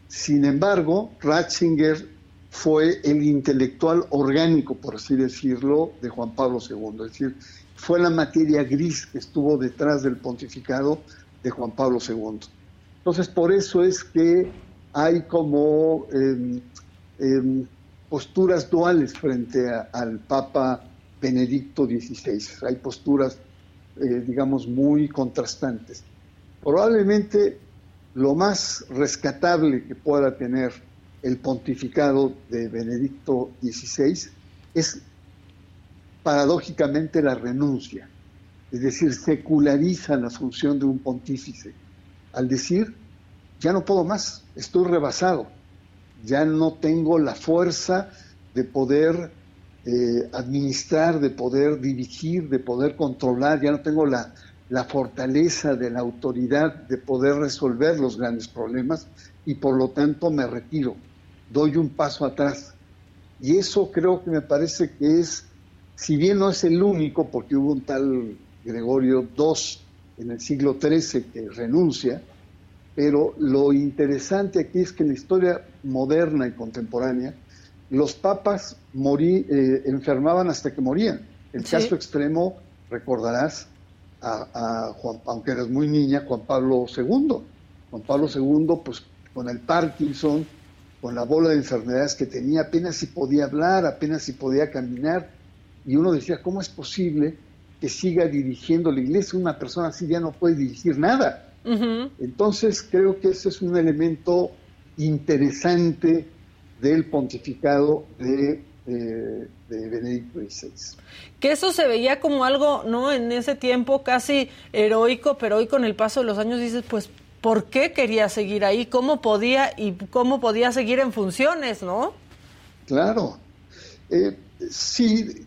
Sin embargo, Ratzinger fue el intelectual orgánico, por así decirlo, de Juan Pablo II. Es decir, fue la materia gris que estuvo detrás del pontificado de Juan Pablo II. Entonces, por eso es que hay como em, em, posturas duales frente al Papa Benedicto XVI. Hay posturas, eh, digamos, muy contrastantes. Probablemente lo más rescatable que pueda tener el pontificado de Benedicto XVI es paradójicamente la renuncia, es decir, seculariza la función de un pontífice al decir, ya no puedo más, estoy rebasado, ya no tengo la fuerza de poder eh, administrar, de poder dirigir, de poder controlar, ya no tengo la, la fortaleza de la autoridad de poder resolver los grandes problemas y por lo tanto me retiro, doy un paso atrás. Y eso creo que me parece que es, si bien no es el único, porque hubo un tal Gregorio II en el siglo XIII que renuncia, pero lo interesante aquí es que en la historia moderna y contemporánea, los papas morí, eh, enfermaban hasta que morían. El caso extremo, recordarás, a, Juan, aunque eres muy niña, Juan Pablo II. Juan Pablo II, pues con el Parkinson, con la bola de enfermedades que tenía, apenas si podía hablar, apenas si podía caminar, y uno decía, ¿cómo es posible que siga dirigiendo la iglesia? Una persona así ya no puede dirigir nada. Entonces creo que ese es un elemento interesante del pontificado de, eh, de, Benedicto XVI. Que eso se veía como algo, ¿no? En ese tiempo casi heroico, pero hoy con el paso de los años dices, pues, ¿por qué quería seguir ahí? ¿Cómo podía y cómo podía seguir en funciones, no? Claro. Eh, sí,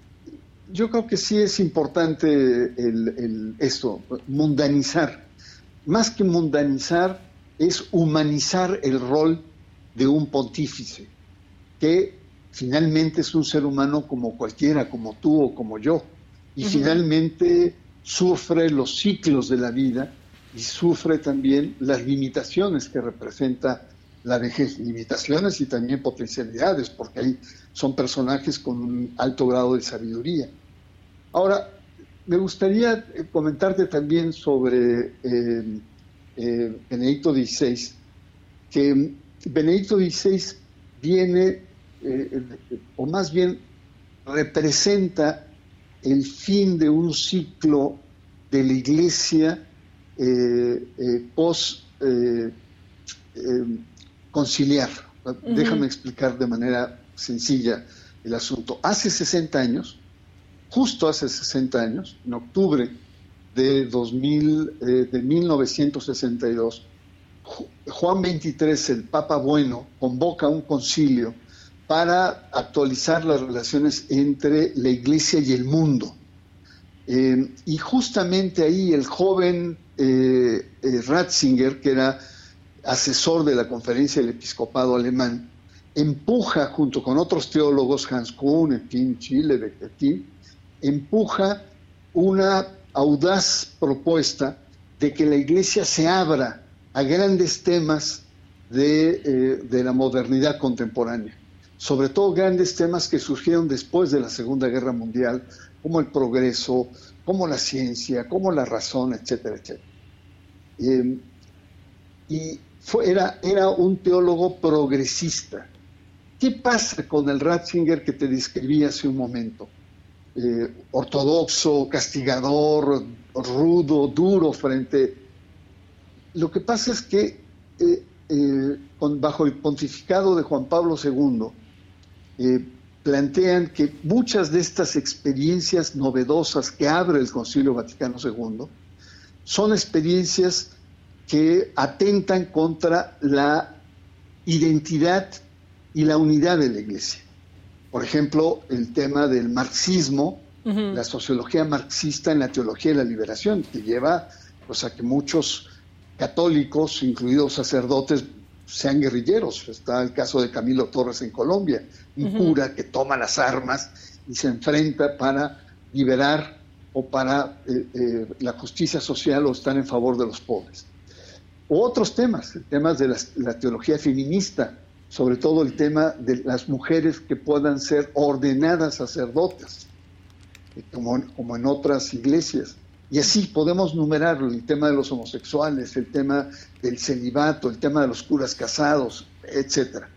yo creo que sí es importante el, el, esto, mundanizar. Más que mundanizar, es humanizar el rol de un pontífice que finalmente es un ser humano como cualquiera, como tú o como yo, y finalmente sufre los ciclos de la vida y sufre también las limitaciones que representa la vejez, limitaciones y también potencialidades, porque ahí son personajes con un alto grado de sabiduría. Ahora, me gustaría eh, comentarte también sobre eh, eh, Benedicto XVI, que Benedicto XVI viene, eh, o más bien representa el fin de un ciclo de la iglesia eh, eh, conciliar. Déjame explicar de manera sencilla el asunto. Hace 60 años, justo hace 60 años, en octubre de, 2000, de 1962, Juan XXIII, el Papa Bueno, convoca un concilio para actualizar las relaciones entre la Iglesia y el mundo. Eh, y justamente ahí el joven eh, eh, Ratzinger, que era asesor de la conferencia del episcopado alemán, empuja junto con otros teólogos, Hans Kuhn, en fin, Chile, Becketin, empuja una audaz propuesta de que la iglesia se abra a grandes temas eh, de, la modernidad contemporánea, sobre todo grandes temas que surgieron después de la Segunda Guerra Mundial, como el progreso, como la ciencia, como la razón, etcétera, etcétera. Em, y era, era un teólogo progresista. ¿Qué pasa con el Ratzinger que te describí hace un momento? Eh, ortodoxo, castigador, rudo, duro frente lo que pasa es que eh, eh, bajo el pontificado de Juan Pablo II, plantean que muchas de estas experiencias novedosas que abre el Concilio Vaticano II son experiencias que atentan contra la identidad y la unidad de la iglesia. Por ejemplo, el tema del marxismo, la sociología marxista en la teología de la liberación, que lleva pues, a que muchos católicos, incluidos sacerdotes, sean guerrilleros. Está el caso de Camilo Torres en Colombia, un cura que toma las armas y se enfrenta para liberar o para eh, eh, la justicia social o estar en favor de los pobres. Otros temas, temas de la, teología feminista, sobre todo el tema de las mujeres que puedan ser ordenadas sacerdotes, eh, como, como en otras iglesias. Y así podemos numerarlo, el tema de los homosexuales, el tema del celibato, el tema de los curas casados, etcétera.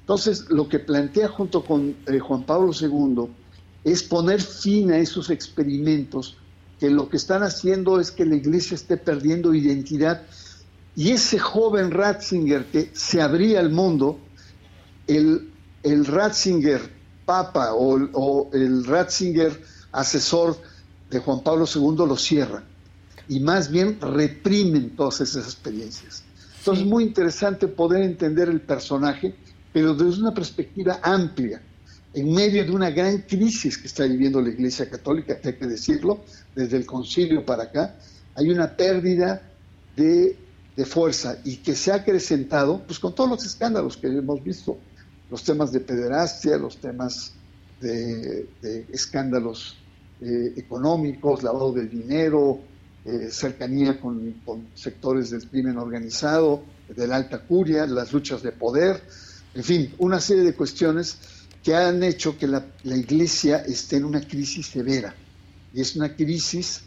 Entonces, lo que plantea junto con Juan Pablo II es poner fin a esos experimentos que lo que están haciendo es que la iglesia esté perdiendo identidad y ese joven Ratzinger que se abría al mundo, el, el Ratzinger papa o, el Ratzinger asesor de Juan Pablo II lo cierra y más bien reprimen todas esas experiencias. Entonces es muy interesante poder entender el personaje, pero desde una perspectiva amplia en medio de una gran crisis que está viviendo la Iglesia Católica, hay que decirlo, desde el concilio para acá, hay una pérdida de, fuerza y que se ha acrecentado pues, con todos los escándalos que hemos visto, los temas de pederastia, los temas de, escándalos eh, económicos, lavado de dinero, eh, cercanía con, sectores del crimen organizado, de la alta curia, las luchas de poder, en fin, una serie de cuestiones que han hecho que la, iglesia esté en una crisis severa. Y es una crisis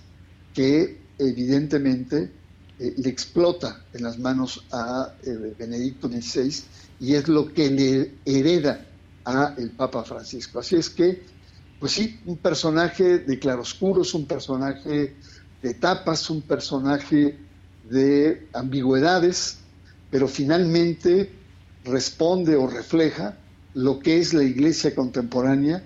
que evidentemente eh, le explota en las manos a eh, Benedicto XVI y es lo que le hereda a el Papa Francisco. Así es que, pues sí, un personaje de claroscuros, un personaje de etapas, un personaje de ambigüedades, pero finalmente responde o refleja lo que es la iglesia contemporánea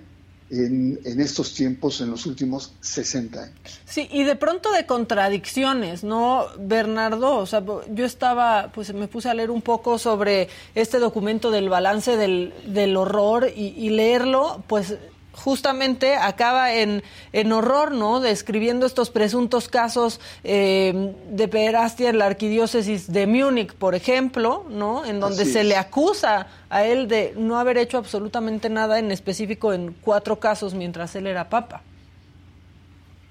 en, estos tiempos, en los últimos 60 años. Sí, y de pronto de contradicciones, ¿no, Bernardo? O sea, yo estaba, pues me puse a leer un poco sobre este documento del balance del, del horror y, y leerlo, pues justamente acaba en, en, horror, ¿no? Describiendo estos presuntos casos eh, de pederastia en la arquidiócesis de Múnich, por ejemplo, ¿no? En donde se le acusa a él de no haber hecho absolutamente nada en específico en cuatro casos mientras él era papa.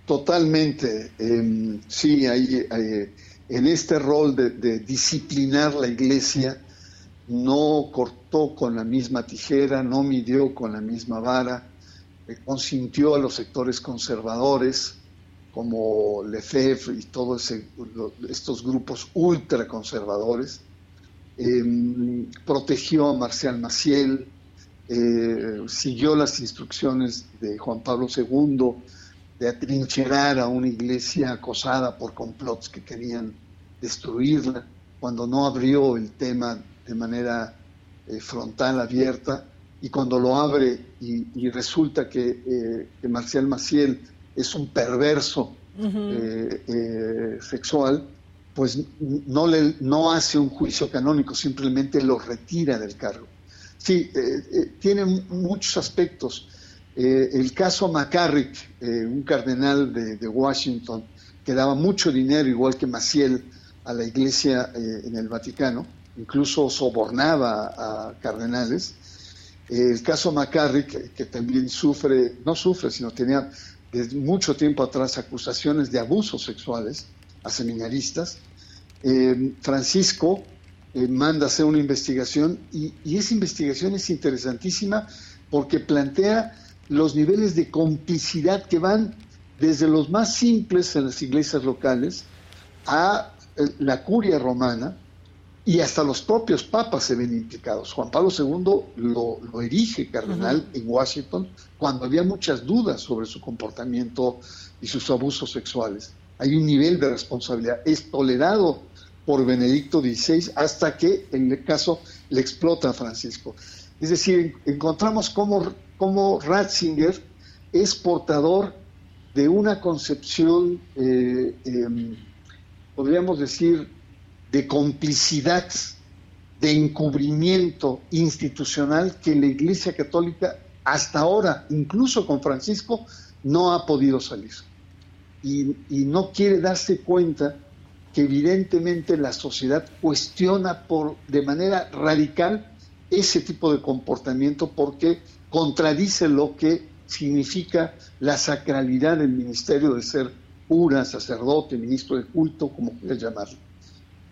Totalmente. Em, sí, hay, en este rol de, de disciplinar la iglesia, no cortó con la misma tijera, no midió con la misma vara, consintió a los sectores conservadores como Lefebvre y todos estos grupos ultraconservadores, eh, protegió a Marcial Maciel, eh, siguió las instrucciones de Juan Pablo II de atrincherar a una iglesia acosada por complots que querían destruirla, cuando no abrió el tema de manera eh, frontal, abierta, y cuando lo abre y, resulta que, eh, Marcial Maciel es un perverso eh, eh, sexual, pues no, le, no hace un juicio canónico, simplemente lo retira del cargo. Sí, tiene muchos aspectos. el caso McCarrick, un cardenal de, de, Washington, que daba mucho dinero, igual que Maciel, a la iglesia en el Vaticano, incluso sobornaba a cardenales, el caso McCarrick, que, también sufre, no sufre, sino tenía desde mucho tiempo atrás acusaciones de abusos sexuales a seminaristas. Eh, Francisco eh, manda hacer una investigación y, esa investigación es interesantísima porque plantea los niveles de complicidad que van desde los más simples en las iglesias locales a eh, la curia romana, y hasta los propios papas se ven implicados. Juan Pablo II lo, erige cardenal en Washington cuando había muchas dudas sobre su comportamiento y sus abusos sexuales. Hay un nivel de responsabilidad. Es tolerado por Benedicto XVI hasta que, en el caso, le explota a Francisco. Es decir, encontramos cómo, cómo Ratzinger es portador de una concepción, eh, em, podríamos decir, de complicidad de encubrimiento institucional que la Iglesia Católica hasta ahora, incluso con Francisco, no ha podido salir. Y, no quiere darse cuenta que evidentemente la sociedad cuestiona por, de manera radical ese tipo de comportamiento porque contradice lo que significa la sacralidad del ministerio de ser cura, sacerdote, ministro de culto, como quieras llamarlo.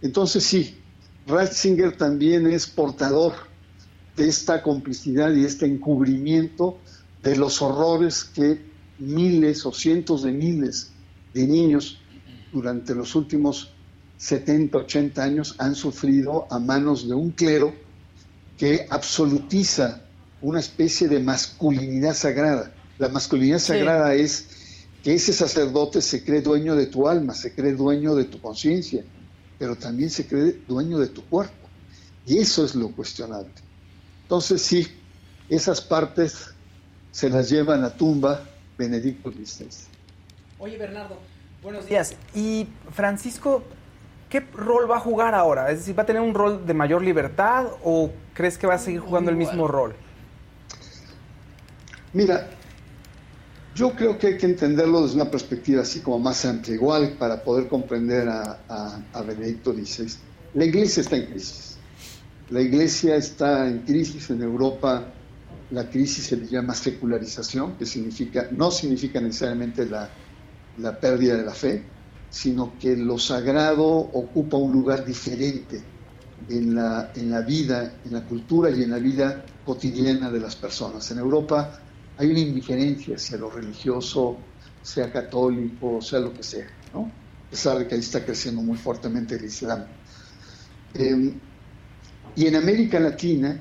Entonces sí, Ratzinger también es portador de esta complicidad y este encubrimiento de los horrores que miles o cientos de miles de niños durante los últimos 70, 80 años han sufrido a manos de un clero que absolutiza una especie de masculinidad sagrada. La masculinidad sagrada es que ese sacerdote se cree dueño de tu alma, se cree dueño de tu conciencia, pero también se cree dueño de tu cuerpo. Y eso es lo cuestionable. Entonces sí, esas partes se las lleva a la tumba Benedicto XVI. Oye, Bernardo, buenos días. ¿Y Francisco qué rol va a jugar ahora? Es decir, ¿va a tener un rol de mayor libertad o crees que va a seguir jugando el mismo rol? Mira, yo creo que hay que entenderlo desde una perspectiva así como más amplia, igual para poder comprender a, Benedicto XVI. La iglesia está en crisis. La iglesia está en crisis en Europa. La crisis se llama secularización, que significa, no significa necesariamente la, la pérdida de la fe, sino que lo sagrado ocupa un lugar diferente en la, en la vida, en la cultura y en la vida cotidiana de las personas. En Europa hay una indiferencia hacia lo religioso, sea católico, sea lo que sea, ¿no? A pesar de que ahí está creciendo muy fuertemente el Islam. Em, y en América Latina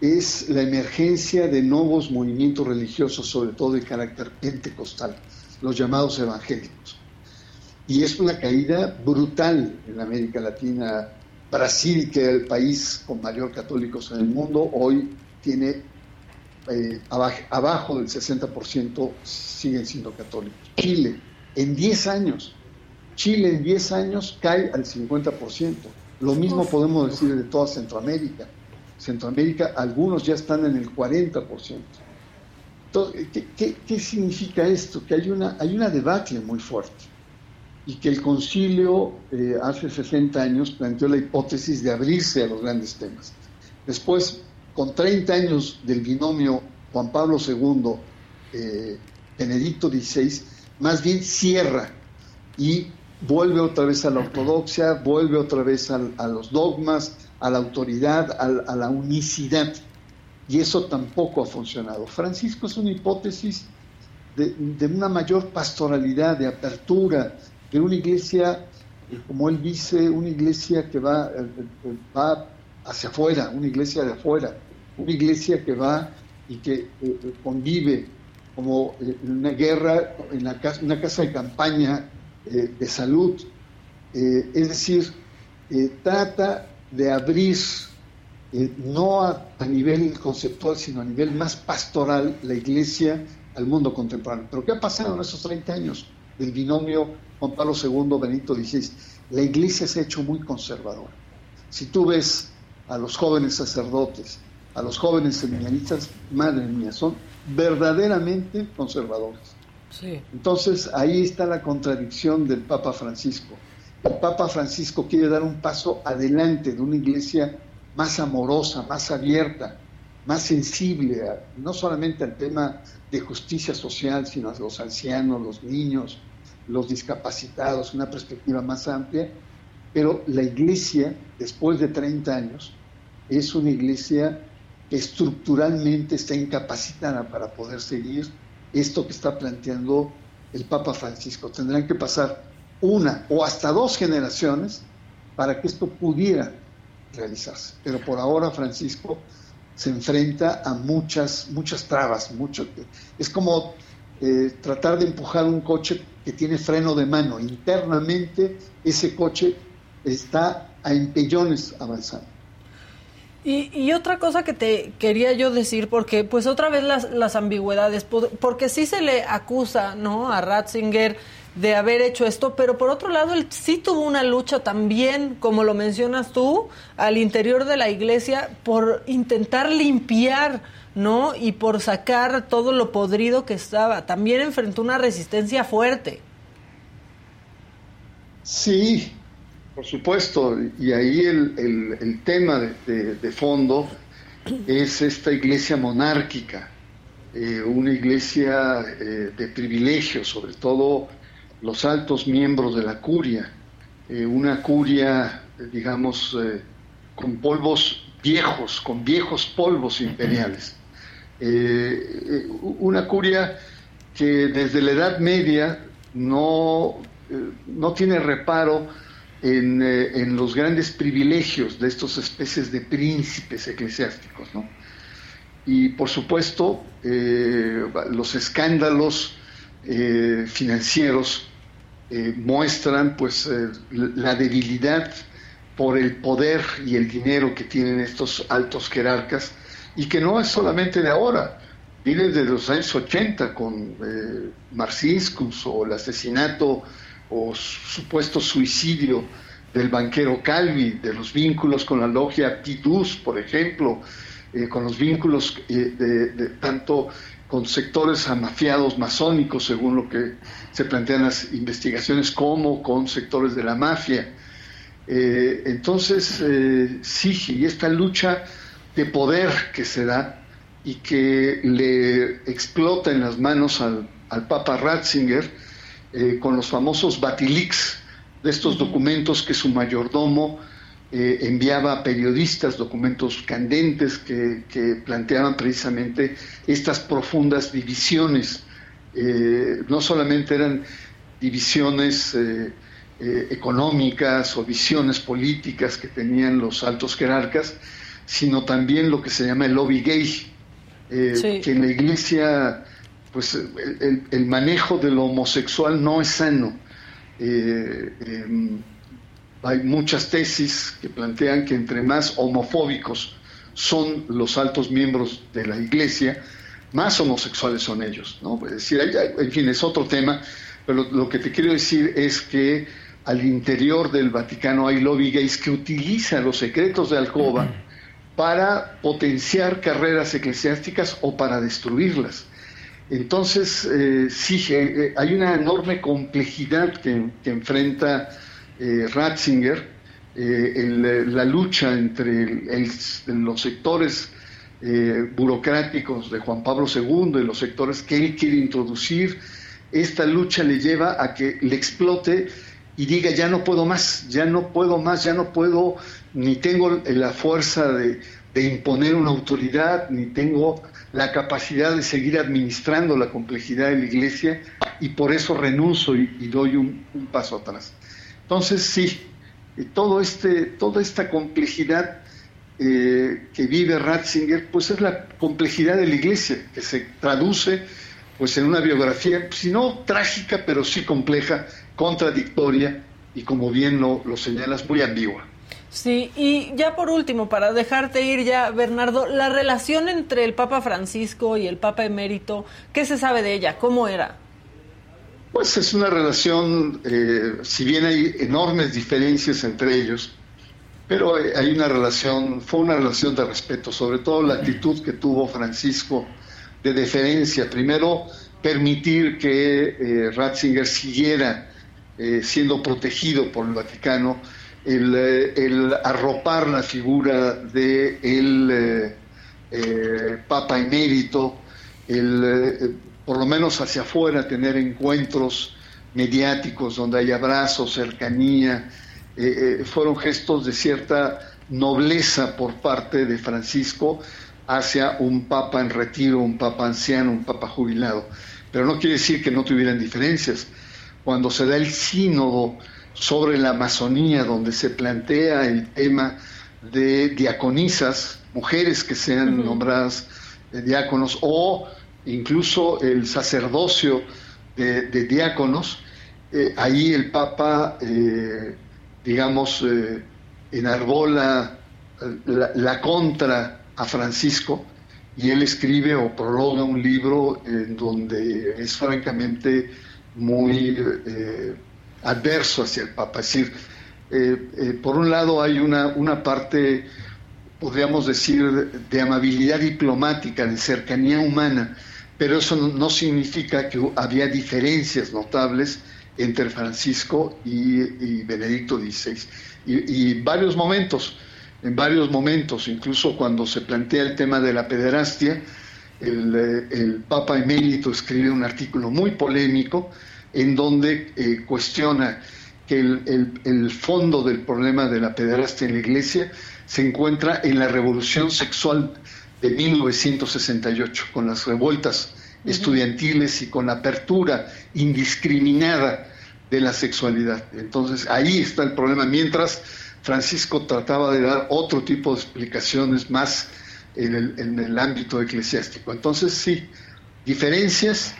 es la emergencia de nuevos movimientos religiosos, sobre todo de carácter pentecostal, los llamados evangélicos. Y es una caída brutal en América Latina. Brasil, que es el país con mayor católicos en el mundo, hoy tiene eh, abajo, del 60% siguen siendo católicos. Chile, en 10 años, Chile en 10 años cae al 50%. Lo mismo podemos decir de toda Centroamérica. Centroamérica, algunos ya están en el 40%. Entonces, ¿qué, qué, significa esto? Que hay una, hay una debacle muy fuerte y que el concilio eh, hace 60 años planteó la hipótesis de abrirse a los grandes temas. Después con 30 años del binomio Juan Pablo II, eh, Benedicto XVI, más bien cierra y vuelve otra vez a la ortodoxia, vuelve otra vez a, los dogmas, a la autoridad, a, la unicidad. Y eso tampoco ha funcionado. Francisco es una hipótesis de, una mayor pastoralidad, de apertura, de una iglesia, eh, como él dice, una iglesia que va, eh, va hacia afuera, una iglesia de afuera una iglesia que va y que eh, eh, convive como eh, una guerra, en la casa, una casa de campaña de salud. es decir, trata de abrir, no a, a, nivel conceptual, sino a nivel más pastoral, la iglesia al mundo contemporáneo. Pero ¿qué ha pasado en esos 30 años del binomio Juan Pablo II, Benito XVI? La iglesia se ha hecho muy conservadora. Si tú ves a los jóvenes sacerdotes, a los jóvenes seminaristas, madre mía, son verdaderamente conservadores. Entonces ahí está la contradicción del Papa Francisco. El Papa Francisco quiere dar un paso adelante de una iglesia más amorosa, más abierta, más sensible, no solamente al tema de justicia social, sino a los ancianos, los niños, los discapacitados, una perspectiva más amplia. Pero la iglesia, después de 30 años, es una iglesia estructuralmente está incapacitada para poder seguir esto que está planteando el Papa Francisco. Tendrán que pasar una o hasta dos generaciones para que esto pudiera realizarse. Pero por ahora Francisco se enfrenta a muchas, muchas trabas, es como eh, tratar de empujar un coche que tiene freno de mano. Internamente ese coche está a empellones avanzando. Y, otra cosa que te quería yo decir, porque pues otra vez las, las ambigüedades, porque sí se le acusa, ¿no? A Ratzinger de haber hecho esto, pero por otro lado, él sí tuvo una lucha también, como lo mencionas tú, al interior de la iglesia por intentar limpiar, ¿no? Y por sacar todo lo podrido que estaba. También enfrentó una resistencia fuerte. Sí, por supuesto, y ahí el, tema de, fondo es esta iglesia monárquica, eh, una iglesia eh, de privilegios, sobre todo los altos miembros de la curia, eh, una curia, digamos, eh, con polvos viejos, con viejos polvos imperiales. Una curia que desde la Edad Media no, no tiene reparo en, en, los grandes privilegios de estos especies de príncipes eclesiásticos. ¿no? Y por supuesto, los escándalos financieros eh, muestran pues eh, la debilidad por el poder y el dinero que tienen estos altos jerarcas y que no es solamente de ahora, viene de los años 80 con eh, Marcinkus o el asesinato o supuesto suicidio del banquero Calvi, de los vínculos con la logia Pidus, por ejemplo, eh, con los vínculos de, de, tanto con sectores amafiados masónicos, según lo que se plantean las investigaciones, como con sectores de la mafia. Eh, entonces, eh, sí, y esta lucha de poder que se da y que le explota en las manos al, Papa Ratzinger eh, con los famosos Batilix, de estos documentos que su mayordomo eh, enviaba a periodistas documentos candentes que, planteaban precisamente estas profundas divisiones. Eh, no solamente eran divisiones económicas o visiones políticas que tenían los altos jerarcas, sino también lo que se llama el lobby gay, que en la iglesia pues el, el, manejo de lo homosexual no es sano. Em, hay muchas tesis que plantean que entre más homofóbicos son los altos miembros de la Iglesia, más homosexuales son ellos. ¿no? Es decir, en fin, es otro tema, pero lo, que te quiero decir es que al interior del Vaticano hay lobby gays que utilizan los secretos de alcoba para potenciar carreras eclesiásticas o para destruirlas. Entonces, eh, sí, eh, eh, hay una enorme complejidad que, enfrenta eh, Ratzinger, la lucha entre los sectores burocráticos de Juan Pablo II y los sectores que él quiere introducir, esta lucha le lleva a que le explote y diga ya no puedo más, ya no puedo más, ya no puedo, ni tengo la fuerza de, imponer una autoridad, ni tengo la capacidad de seguir administrando la complejidad de la iglesia y por eso renuncio y, doy un, paso atrás. Entonces, sí, todo este, toda esta complejidad eh, que vive Ratzinger, pues es la complejidad de la iglesia, que se traduce pues en una biografía, si no trágica, pero sí compleja, contradictoria y como bien lo, lo señalas, muy ambigua. Sí, y ya por último, para dejarte ir ya, Bernardo, la relación entre el Papa Francisco y el Papa Emérito, ¿qué se sabe de ella? ¿Cómo era? Pues es una relación, eh, si bien hay enormes diferencias entre ellos, pero hay una relación, fue una relación de respeto, sobre todo la actitud que tuvo Francisco de deferencia. Primero, permitir que eh, Ratzinger siguiera eh, siendo protegido por el Vaticano, el, arropar la figura de el Papa emérito, el por lo menos hacia afuera, tener encuentros mediáticos donde hay abrazos, cercanía, eh, eh, fueron gestos de cierta nobleza por parte de Francisco hacia un papa en retiro, un papa anciano, un papa jubilado. Pero no quiere decir que no tuvieran diferencias. Cuando se da el sínodo sobre la Amazonía, donde se plantea el tema de diaconisas, mujeres que sean nombradas diáconos, o incluso el sacerdocio de, diáconos, eh, ahí el Papa, eh, digamos, eh, enarbola la, contra a Francisco y él escribe o prologa un libro en donde es francamente muy eh, adverso hacia el Papa. Es decir, eh, eh, por un lado hay una, una parte, podríamos decir, de amabilidad diplomática, de cercanía humana, pero eso no, significa que había diferencias notables entre Francisco y, Benedicto XVI. Y, y, varios momentos, en varios momentos, incluso cuando se plantea el tema de la pederastia, el, el Papa emérito escribe un artículo muy polémico en donde eh, cuestiona que el, fondo del problema de la pederastia en la iglesia se encuentra en la revolución sexual de 1968, con las revueltas estudiantiles y con la apertura indiscriminada de la sexualidad. Entonces ahí está el problema, mientras Francisco trataba de dar otro tipo de explicaciones más en el, en el ámbito eclesiástico. Entonces sí, diferencias,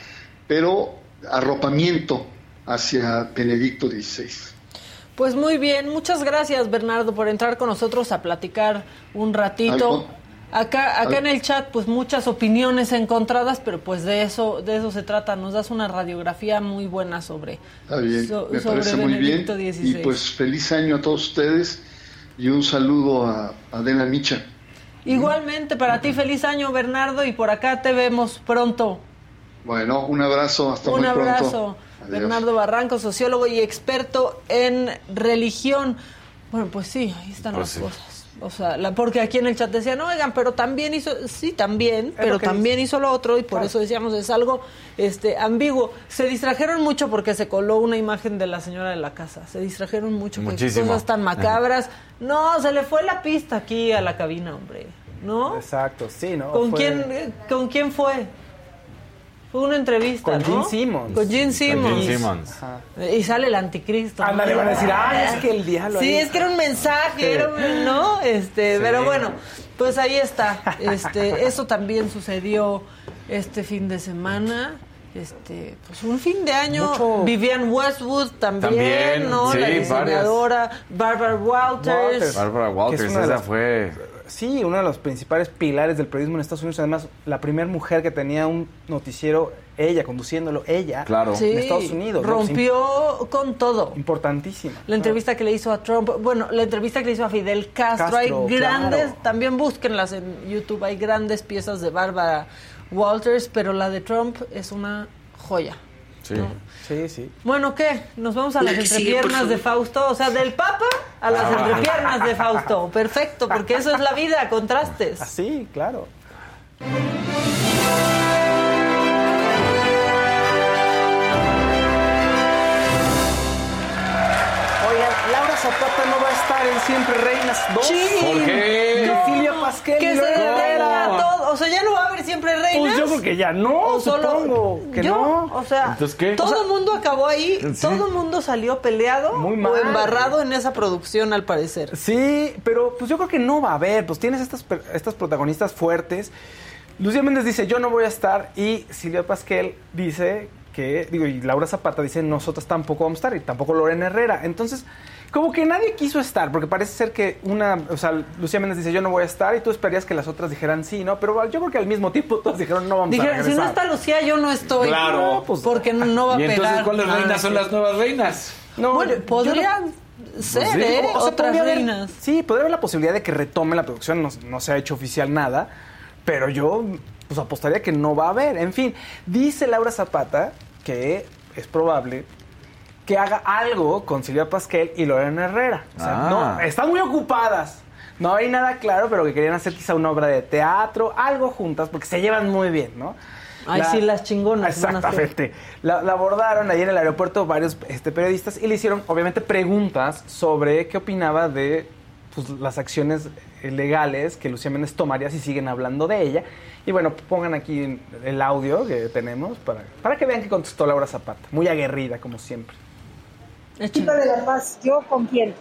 pero arropamiento hacia Benedicto XVI. Pues muy bien, muchas gracias Bernardo por entrar con nosotros a platicar un ratito. acá, acá en el chat, pues muchas opiniones encontradas, pero pues de eso, de eso se trata. Nos das una radiografía muy buena sobre, me parece muy bien. Y pues feliz año a todos ustedes y un saludo a Adela Micha. Igualmente para ti feliz año Bernardo y por acá te vemos pronto. Bueno, un abrazo, hasta un muy pronto. Un abrazo. Bernardo Barranco, sociólogo y experto en religión. Bueno, pues sí, ahí están pues las cosas. O sea, porque aquí en el chat decían, oigan, pero también hizo, sí, también, pero también hizo lo otro y por eso decíamos, es algo este ambiguo. Se distrajeron mucho porque se coló una imagen de la señora de la casa. Se distrajeron mucho porque cosas tan macabras. No, se le fue la pista aquí a la cabina, hombre. ¿No? Exacto, sí, ¿no? ¿Con, quién, ¿con quién fue? Fue una entrevista, Con Gene Simmons. Con Gene Simmons. Y sale el anticristo. Anda, le van a decir, ah, es que el diablo. Sí, es que era un mensaje, era ¿no? Este, pero bueno, pues ahí está. Este, eso también sucedió este fin de semana. Este, pues un fin de año. Vivian Westwood también, ¿no? la diseñadora. Barbara Walters. Barbara Walters, esa fue Sí, uno de los principales pilares del periodismo en Estados Unidos. Además, la primera mujer que tenía un noticiero, ella, conduciéndolo, ella, claro. en Estados Unidos. Rompió con todo. Importantísima. La entrevista que le hizo a Trump, bueno, la entrevista que le hizo a Fidel Castro, hay grandes, también búsquenlas en YouTube, hay grandes piezas de Barbara Walters, pero la de Trump es una joya. Sí. Sí, sí. Bueno, ¿qué? Nos vamos a las entrepiernas de Fausto. O sea, del Papa a las ah, entrepiernas de Fausto. Perfecto, porque eso es la vida, contrastes. Sí, claro. Laura Zapata no va a estar en Siempre Reinas 2. Sí. ¿Por qué? Que se reina todo. O sea, ya no va a haber Siempre Reinas. Pues yo creo que ya no, supongo que no. O sea, todo el mundo acabó ahí. Todo el mundo salió peleado o embarrado en esa producción, al parecer. Sí, pero pues yo creo que no va a haber. Pues tienes estas, estas protagonistas fuertes. Lucía Méndez dice, yo no voy a estar. Y Silvia Pasquel dice que, digo, y Laura Zapata dice, nosotros tampoco vamos a estar. Y tampoco Lorena Herrera. Entonces como que nadie quiso estar, porque parece ser que una, o sea, Lucía Méndez dice, yo no voy a estar, y tú esperarías que las otras dijeran sí, ¿no? Pero yo creo que al mismo tiempo todas dijeron, no vamos a regresar. si no está Lucía, yo no estoy. Claro. Pues, porque no, va a pegar. ¿Y entonces cuáles reinas son las nuevas reinas? No, bueno, podrían ser, pues ¿eh? Otras reinas. sí, podría haber la posibilidad de que retome la producción, no, no se ha hecho oficial nada, pero yo pues apostaría que no va a haber. En fin, dice Laura Zapata que es probable que haga algo con Silvia Pasquel y Lorena Herrera. O sea, no, ah. están muy ocupadas. No hay nada claro, pero que querían hacer quizá una obra de teatro, algo juntas, porque se llevan muy bien, ¿no? Ay, sí, las chingonas. Exactamente. La, abordaron ahí en el aeropuerto varios este, periodistas y le hicieron, obviamente, preguntas sobre qué opinaba de pues, las acciones legales que Lucía Méndez tomaría si siguen hablando de ella. Y bueno, pongan aquí el audio que tenemos para, para que vean que contestó Laura Zapata. Muy aguerrida, como siempre. Chica de la Paz, ¿yo con quién?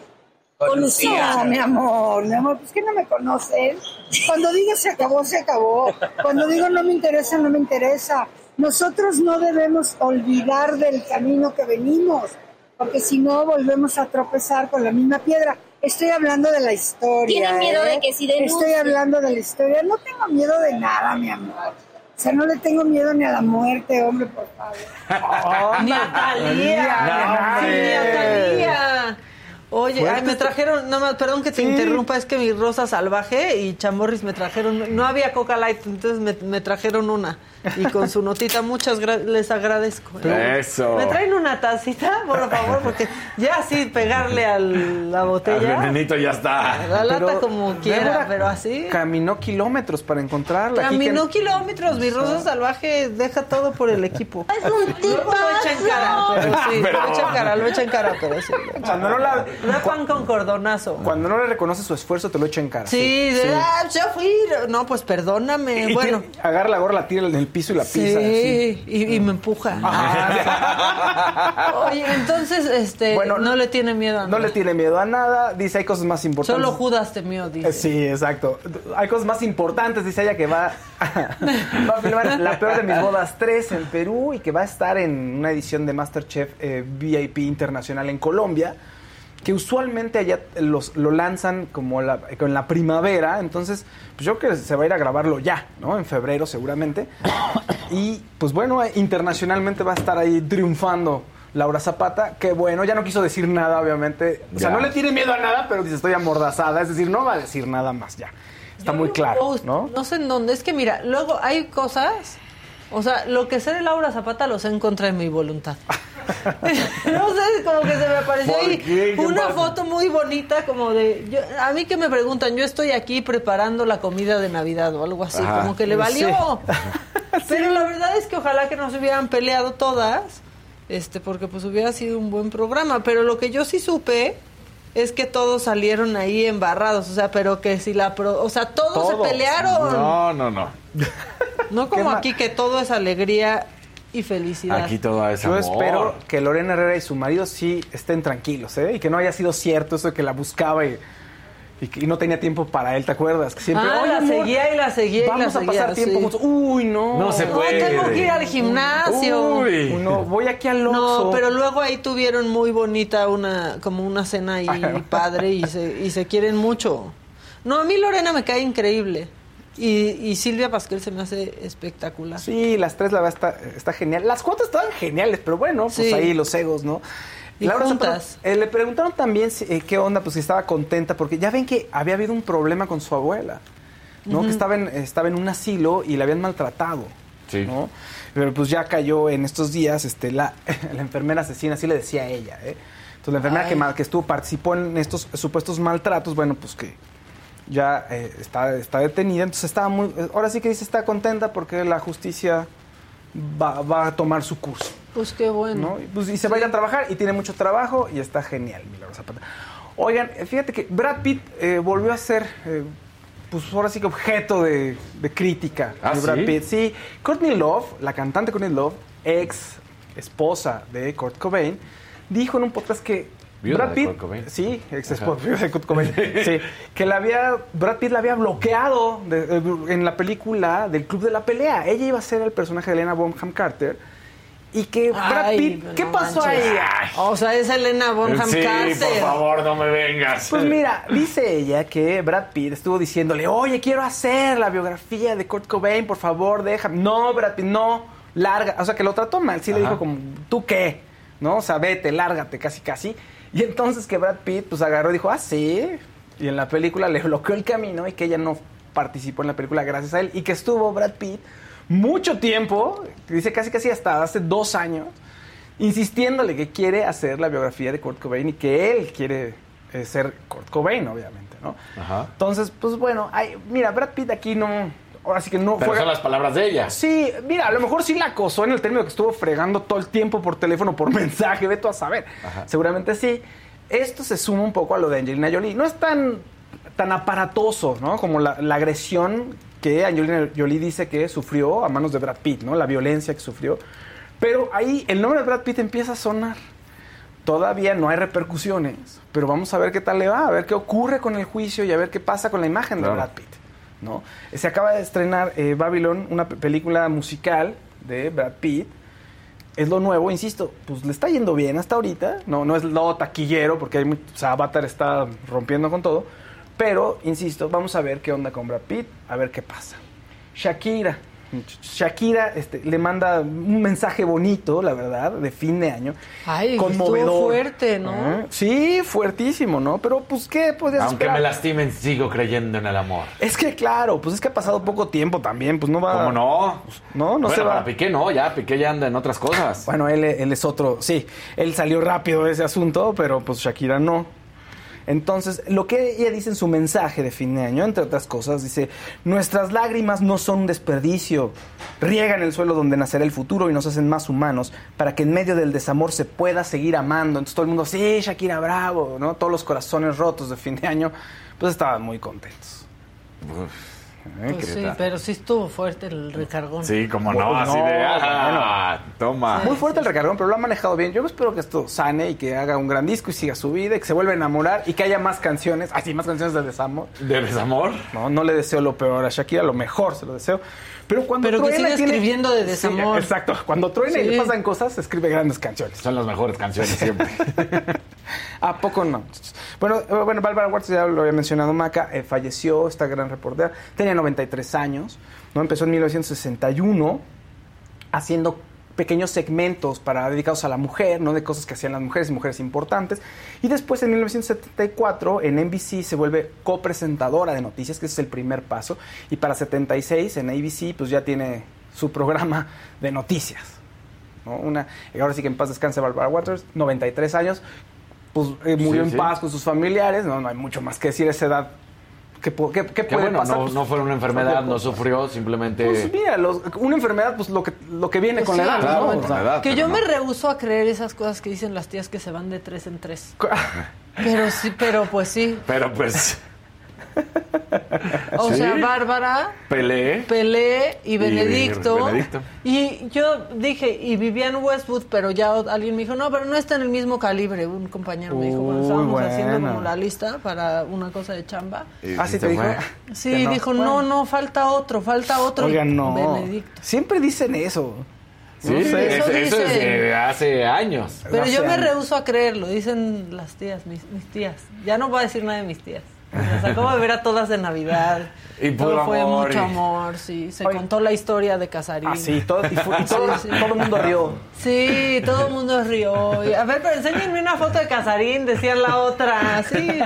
Con Lucía, mi amor, mi amor, pues que no me conocen. Cuando digo se acabó, se acabó. Cuando digo no me interesa, no me interesa. Nosotros no debemos olvidar del camino que venimos, porque si no volvemos a tropezar con la misma piedra. Estoy hablando de la historia. ¿Tiene miedo de ¿eh? que si denuncie? Estoy hablando de la historia. No tengo miedo de nada, mi amor. O sea, no le tengo miedo ni a la muerte, hombre, por favor. Ni a Talía. Ni a hombre. Talía. Oye, ay, me trajeron, no, ma- perdón que te interrumpa, es que mi rosa salvaje y chamorris me trajeron, no había Coca Light, entonces me, me trajeron una. Y con su notita, muchas gra- les agradezco. ¿eh? Eso. ¿Me traen una tacita, por favor? Porque ya así pegarle a la El botella, venenito ya está. la lata Pero como quiera, Débora pero así. Caminó kilómetros para encontrarla. Caminó kilómetros, mi rosa salvaje deja todo por el equipo. Es un Luego lo echa en cara, pero sí, Pero- lo echa en cara, lo echa en cara, pero sí. Cuando no, la, No es pan con cordonazo. cuando no le reconoce su esfuerzo, te lo echa en cara. Sí, de, ah, ya fui. No, pues perdóname. Y bueno. agarra la gorra, la tira en el piso y la Sí, pisa. y, y me empuja. Ah, Oye, entonces, este, Bueno, no le tiene miedo a No nada. le tiene miedo a nada. Dice, hay cosas más importantes. Solo Judas temió, dice. Sí, exacto. Hay cosas más importantes, dice ella, que va, va a filmar La Peor de Mis Bodas 3 en Perú y que va a estar en una edición de Masterchef eh, VIP Internacional en Colombia, que usualmente allá los, lo lanzan como la, con la primavera, entonces pues yo creo que se va a ir a grabarlo ya, ¿no? En febrero seguramente. Y pues bueno, internacionalmente va a estar ahí triunfando. Laura Zapata, que bueno, ya no quiso decir nada, obviamente. O sea, Ya. no le tiene miedo a nada, pero dice, estoy amordazada. Es decir, no va a decir nada más ya. Está muy claro, Post, ¿no? No sé en dónde. Es que mira, luego hay cosas. O sea, lo que sé de Laura Zapata lo sé en contra de mi voluntad. no sé, como que se me apareció ¿Por ahí una pasa? foto muy bonita, como de. yo- a mí que me preguntan, yo estoy aquí preparando la comida de Navidad o algo así, Ajá. como que le valió. Pero la verdad es que ojalá que no se hubieran peleado todas, este, porque pues hubiera sido un buen programa. Pero lo que yo sí supe es que todos salieron ahí embarrados, o sea, pero que si la pro, o sea, todos, Todos. se pelearon. No, no, no. No como aquí que todo es alegría y felicidad. Aquí todo es Yo amor. espero que Lorena Herrera y su marido sí estén tranquilos, ¿eh? Y que no haya sido cierto eso de que la buscaba y, y que- y no tenía tiempo para él, ¿te acuerdas? Que siempre, Ah, "Oye, la amor, seguía y la seguía y Vamos a pasar tiempo sí. juntos. Uy, no. No se No, puede. tengo que ir al gimnasio. Uy. Uy, no, voy aquí al Oxxo. No, pero luego ahí tuvieron muy bonita una, como una cena ahí padre y se, y se quieren mucho. No, a mí Lorena me cae increíble. Y, y Silvia Pasquel se me hace espectacular. Sí, las tres la verdad está, está genial. Las cuotas estaban geniales, pero bueno, pues Sí. ahí los egos, ¿no? Y Zapata, juntas. eh, le preguntaron también si- eh, qué onda, pues si estaba contenta, porque ya ven que había habido un problema con su abuela, ¿no? Que estaba en, estaba en un asilo y la habían maltratado, Sí. ¿no? Pero pues ya cayó en estos días este, la, la enfermera asesina, así le decía a ella, ¿eh? Entonces la enfermera que, Ay. ma- que estuvo, participó en estos supuestos maltratos, bueno, pues que ya eh, está, está detenida, entonces estaba muy, eh, ahora sí que dice está contenta porque la justicia va, va a tomar su curso, Pues qué bueno. ¿no? Y, pues, y se va a ir a trabajar y tiene mucho trabajo y está genial, Milagro Zapata. Oigan, eh, fíjate que Brad Pitt eh, volvió a ser, eh, pues ahora sí que objeto de, de crítica. ¿Ah, de Brad sí? Pitt. Sí, Courtney Love, la cantante Courtney Love, ex esposa de Kurt Cobain, dijo en un podcast que Viuda Brad de Pitt, Kurt Cobain. sí, ex esposa de Kurt Cobain, sí, que la había, Brad Pitt la había bloqueado de- de- en la película del Club de la Pelea. Ella iba a ser el personaje de Elena Bonham Carter y que Brad Ay, Pitt, no ¿qué pasó manches. ahí? O sea, es Elena Bonham Sí, Carter. por favor, no me vengas. Pues mira, dice ella que Brad Pitt estuvo diciéndole, oye, quiero hacer la biografía de Kurt Cobain, por favor, déjame. No, Brad Pitt, no, larga. O sea, que lo trató mal, sí le dijo como, ¿tú qué? ¿No? O sea, vete, lárgate, casi, casi. Y entonces que Brad Pitt, pues agarró y dijo, ah, sí. Y en la película le bloqueó el camino y que ella no participó en la película gracias a él. Y que estuvo Brad Pitt mucho tiempo, dice casi, casi hasta hace dos años, insistiéndole que quiere hacer la biografía de Kurt Cobain y que él quiere eh, ser Kurt Cobain, obviamente, ¿no? Ajá. Entonces, pues bueno, ay, mira, Brad Pitt aquí no, ahora sí que no Pero fue... son las palabras de ella. Sí, mira, a lo mejor sí la acosó en el término que estuvo fregando todo el tiempo por teléfono, por mensaje, ve tú a saber. Ajá. Seguramente sí. Esto se suma un poco a lo de Angelina Jolie. No es tan, tan aparatoso, ¿no? Como la, la agresión que Angelina Jolie dice que sufrió a manos de Brad Pitt, ¿no? La violencia que sufrió. Pero ahí el nombre de Brad Pitt empieza a sonar. Todavía no hay repercusiones, pero vamos a ver qué tal le va, a ver qué ocurre con el juicio y a ver qué pasa con la imagen Claro. de Brad Pitt. ¿No? Se acaba de estrenar eh, Babylon, una pe- película musical de Brad Pitt. Es lo nuevo, insisto, pues le está yendo bien hasta ahorita. No, no es lo taquillero, porque Avatar está rompiendo con todo. Pero, insisto, vamos a ver qué onda con Brad Pitt, a ver qué pasa. Shakira, Shakira este, le manda un mensaje bonito, la verdad, de fin de año. Ay, conmovedor. fuerte, ¿no? Sí, fuertísimo, ¿no? Pero pues, ¿qué podías Aunque esperar? me lastimen, sigo creyendo en el amor. Es que claro, pues es que ha pasado poco tiempo también, pues no va... ¿Cómo no? No, no bueno, se va. para Piqué no, ya Piqué ya anda en otras cosas. Bueno, él, él es otro, sí, él salió rápido de ese asunto, pero pues Shakira no. Entonces, lo que ella dice en su mensaje de fin de año, entre otras cosas, dice, nuestras lágrimas no son un desperdicio, riegan el suelo donde nacerá el futuro y nos hacen más humanos, para que en medio del desamor se pueda seguir amando. Entonces todo el mundo, sí, Shakira, bravo, ¿no? Todos los corazones rotos de fin de año, pues estaban muy contentos. ¿Eh? Pues ¿Qué sí, tal? pero sí estuvo fuerte el recargón. Sí, como Bueno, no, así no, de. ah, toma. Muy fuerte el recargón, pero lo ha manejado bien. Yo espero que esto sane y que haga un gran disco y siga su vida y que se vuelva a enamorar y que haya más canciones. Así, más canciones de desamor. ¿De desamor? No, no le deseo lo peor a Shakira, lo mejor se lo deseo. Pero cuando Pero que tiene- escribiendo de Sí, desamor. exacto. Cuando truena y le pasan cosas, escribe grandes canciones. Son las mejores canciones siempre. ¿A poco no? Bueno, eh, bueno Bárbara Watts ya lo había mencionado, Maca, eh, falleció, esta gran reportera, tenía 93 años, ¿no? Empezó en 1961 haciendo pequeños segmentos para dedicados a la mujer, ¿no? De cosas que hacían las mujeres y mujeres importantes. Y después en 1974 en NBC se vuelve copresentadora de noticias, que ese es el primer paso. Y para 76 en ABC pues ya tiene su programa de noticias. ¿no? Una, y ahora sí que en paz descanse Barbara Waters, 93 años, pues eh, murió Sí, en sí. paz con sus familiares, no, no hay mucho más que decir a esa edad. ¿Qué, pu- qué- qué Que puede bueno, pasar? no, Pues, no fue una enfermedad, cualquier no sufrió, simplemente. Pues mira, los- una enfermedad, pues lo que, lo que viene Pues con sí, la edad, claro, ¿no? con la edad. Que yo no. me rehuso a creer esas cosas que dicen las tías que se van de tres en tres. Pero sí, pero pues sí. Pero pues. O Sí. sea, Bárbara, Pelé. Pelé y Benedicto. Benedicto. Y yo dije, y Vivian Westwood, pero ya alguien me dijo, no, pero no está en el mismo calibre. Un compañero me dijo, cuando Uy, estábamos haciendo bueno. como la lista para una cosa de chamba. Ah, sí te dijo. Sí, no. dijo, Bueno. no, no, falta otro, falta otro. Oigan, no. Benedicto. Siempre dicen eso. Sí, No sé. eso, eso eso es dicen. de hace años. Pero Hace yo me años. rehuso a creerlo, dicen las tías, mis, mis tías. Ya no voy a decir nada de mis tías. Las acabo de ver a todas de Navidad. Y puro todo fue amor, mucho y- amor, sí. Se Oye. contó la historia de Casarín. Ah, sí, todo, y, todo, Sí, sí. todo el mundo rió. Sí, todo el mundo rió. Y, a ver, pero enséñenme una foto de Casarín, decía la otra. Sí,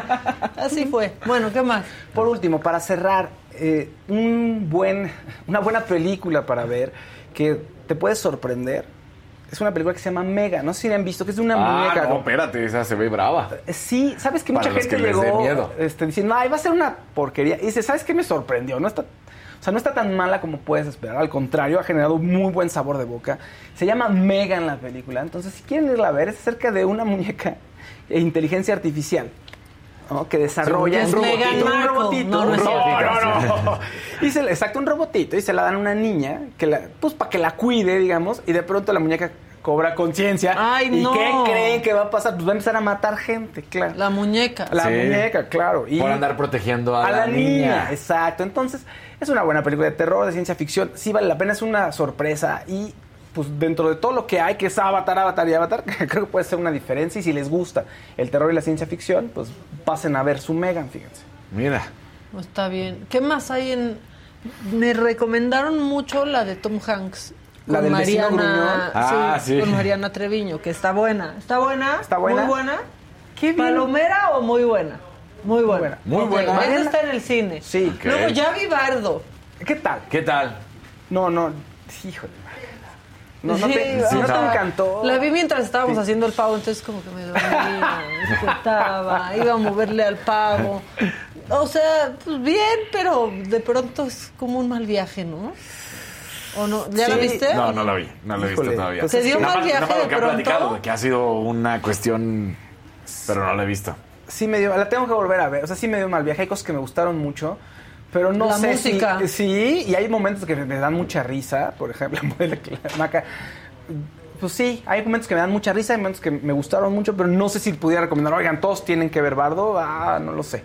así fue. Bueno, ¿qué más? Por último, para cerrar, eh, un buen, una buena película para ver que te puede sorprender. Es una película que se llama Mega. No sé si la han visto, que es de una Ah, muñeca. no, espérate, esa se ve brava. Sí, sabes que Para mucha los gente que les dé llegó miedo. este, diciendo, ay, va a ser una porquería. Y dice, ¿sabes qué me sorprendió? No está, o sea, no está tan mala como puedes esperar. Al contrario, ha generado muy buen sabor de boca. Se llama Mega en la película. Entonces, si quieren irla a ver, es acerca de una muñeca de inteligencia artificial. ¿No? que desarrolla Es un robotito, un robotito, No, no no. Y se le exacto un robotito y se la dan a una niña que la, pues para que la cuide, digamos, y de pronto la muñeca cobra conciencia. Ay, ¿Y no. qué creen que va a pasar? Pues va a empezar a matar gente, claro. La muñeca. La Sí. muñeca, claro. Y Por andar protegiendo a, a la, niña. niña. Exacto. Entonces, es una buena película de terror, de ciencia ficción. Sí vale la pena, es una sorpresa. Y pues dentro de todo lo que hay, que es Avatar, Avatar y Avatar, creo que puede ser una diferencia. Y si les gusta el terror y la ciencia ficción, pues pasen a ver su Megan, fíjense. Mira. No está bien. ¿Qué más hay en.? Me recomendaron mucho la de Tom Hanks. ¿La con del Mariana, gruñón? Ah, sí. Con Mariana Treviño, que está buena. ¿Está buena? ¿Está buena? Muy buena. Qué bien. ¿Palomera o muy buena? Muy buena. buena. Muy buena. Mariana- está en el cine. Sí. Ok. Luego ya vi Bardo. ¿Qué tal? ¿Qué tal? No, no. Híjole. No, no Sí, te, no encantó. La vi mientras estábamos haciendo el pavo, entonces como que me dormía, me despertaba, iba a moverle al pavo. O sea, pues bien, pero de pronto es como un mal viaje, ¿no? ¿O no? ¿Ya la viste? No, no la vi. No la he visto todavía. pues ¿Te dio Nada mal viaje de que ha pronto? platicado, de que ha sido una cuestión... Pero no la he visto. sí me dio, la tengo que volver a ver. O sea, sí me dio mal viaje. Hay cosas que me gustaron mucho. Pero no La sé música. si. Sí, y hay momentos que me, dan mucha risa. Por ejemplo, la Maca. Pues sí, hay momentos que me dan mucha risa, hay momentos que me gustaron mucho, pero no sé si pudiera recomendar, oigan, todos tienen que ver Bardo. Ah, no lo sé.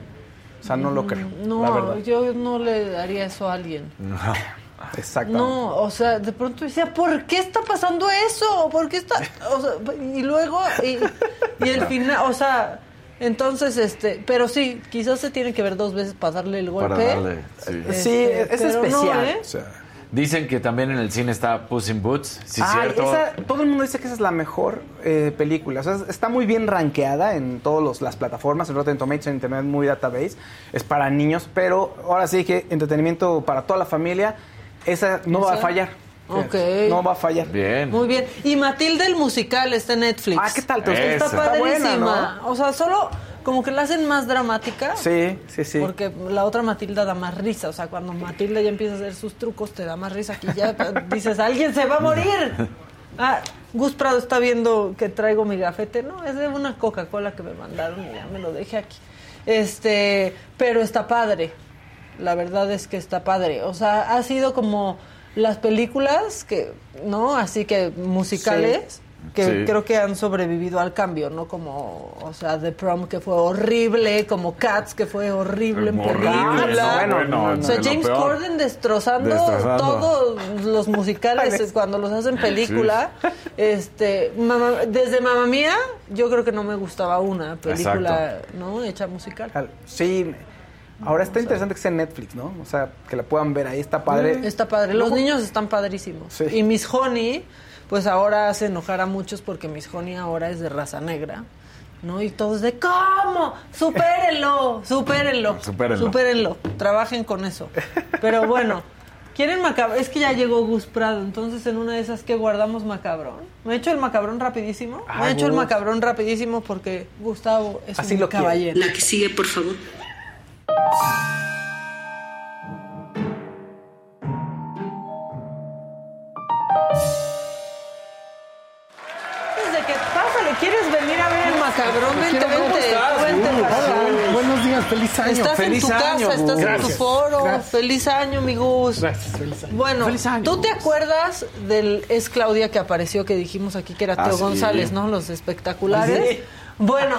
O sea, no lo creo. la No, yo no le daría eso a alguien. Exacto. No, o sea, de pronto decía, ¿por qué está pasando eso? ¿Por qué está...? O sea, y luego, y, y el final, o sea, entonces, este, pero sí, quizás se tiene que ver dos veces para darle el golpe. Para darle... Sí. Este, Sí, es no, especial. ¿eh? o sea, Dicen que también en el cine está Puss in Boots, ¿sí cierto? esa- todo el mundo dice que esa es la mejor eh, película. O sea, está muy bien rankeada en todas las plataformas, en Rotten Tomatoes, en Internet Movie Database. Es para niños, pero ahora sí que entretenimiento para toda la familia. Esa no va a fallar. Ok. No va a fallar. Bien. Muy bien. Y Matilda el musical está en Netflix. Ah, ¿qué tal? ¿Te? Está padrísima. buena, O sea, solo como que la hacen más dramática. Sí, sí, sí. Porque la otra Matilda da más risa. O sea, cuando Matilda ya empieza a hacer sus trucos, te da más risa. Aquí ya dices, alguien se va a morir. Ah, Gus Prado está viendo que traigo mi gafete. No, es de una Coca-Cola que me mandaron y ya me lo dejé aquí. Este, pero está padre. La verdad es que está padre. O sea, ha sido como las películas que, ¿no? Así que musicales. Que Sí. creo que han sobrevivido al cambio, ¿no? Como, o sea, The Prom que fue horrible, como Cats que fue horrible en película. no, bueno, o sea, de lo James. Corden destrozando, Destrozando. todos los musicales cuando los hacen película. Este, Mamá- desde Mamá Mía, yo creo que no me gustaba una película, ¿no? Hecha musical. Al- Sí. Ahora está interesante que sea en Netflix, ¿no? O sea, que la puedan ver ahí, está padre. Está padre. Los niños están padrísimos. Sí. Y Miss Honey, pues ahora hace enojar a muchos porque Miss Honey ahora es de raza negra. ¿No? Y todos de ¿cómo? Supérenlo, supérenlo. Supérenlo. Supérenlo. Trabajen con eso. Pero bueno, ¿quieren macabrón? Es que ya llegó Gus Prado, entonces en una de esas que guardamos macabrón. ¿Me he hecho el macabrón rapidísimo? Ah, Me he hecho el macabrón rapidísimo porque Gustavo es Así un lo caballero. La que sigue, por favor. Desde que pásale, ¿quieres venir a ver el macabrón? Vente, quiero- ¿cómo vente. estás? Vente para acá. hola, Buenos días, feliz año. Estás Feliz en tu año, casa, Gus. estás en tu Gracias, foro. gracias. Feliz año, mi Gus. Gracias, feliz año. Bueno, Feliz año, ¿tú te Gus. acuerdas del Es Claudia que apareció, que dijimos aquí que era Ah, Teo sí. González, ¿no? Los espectaculares. Bueno,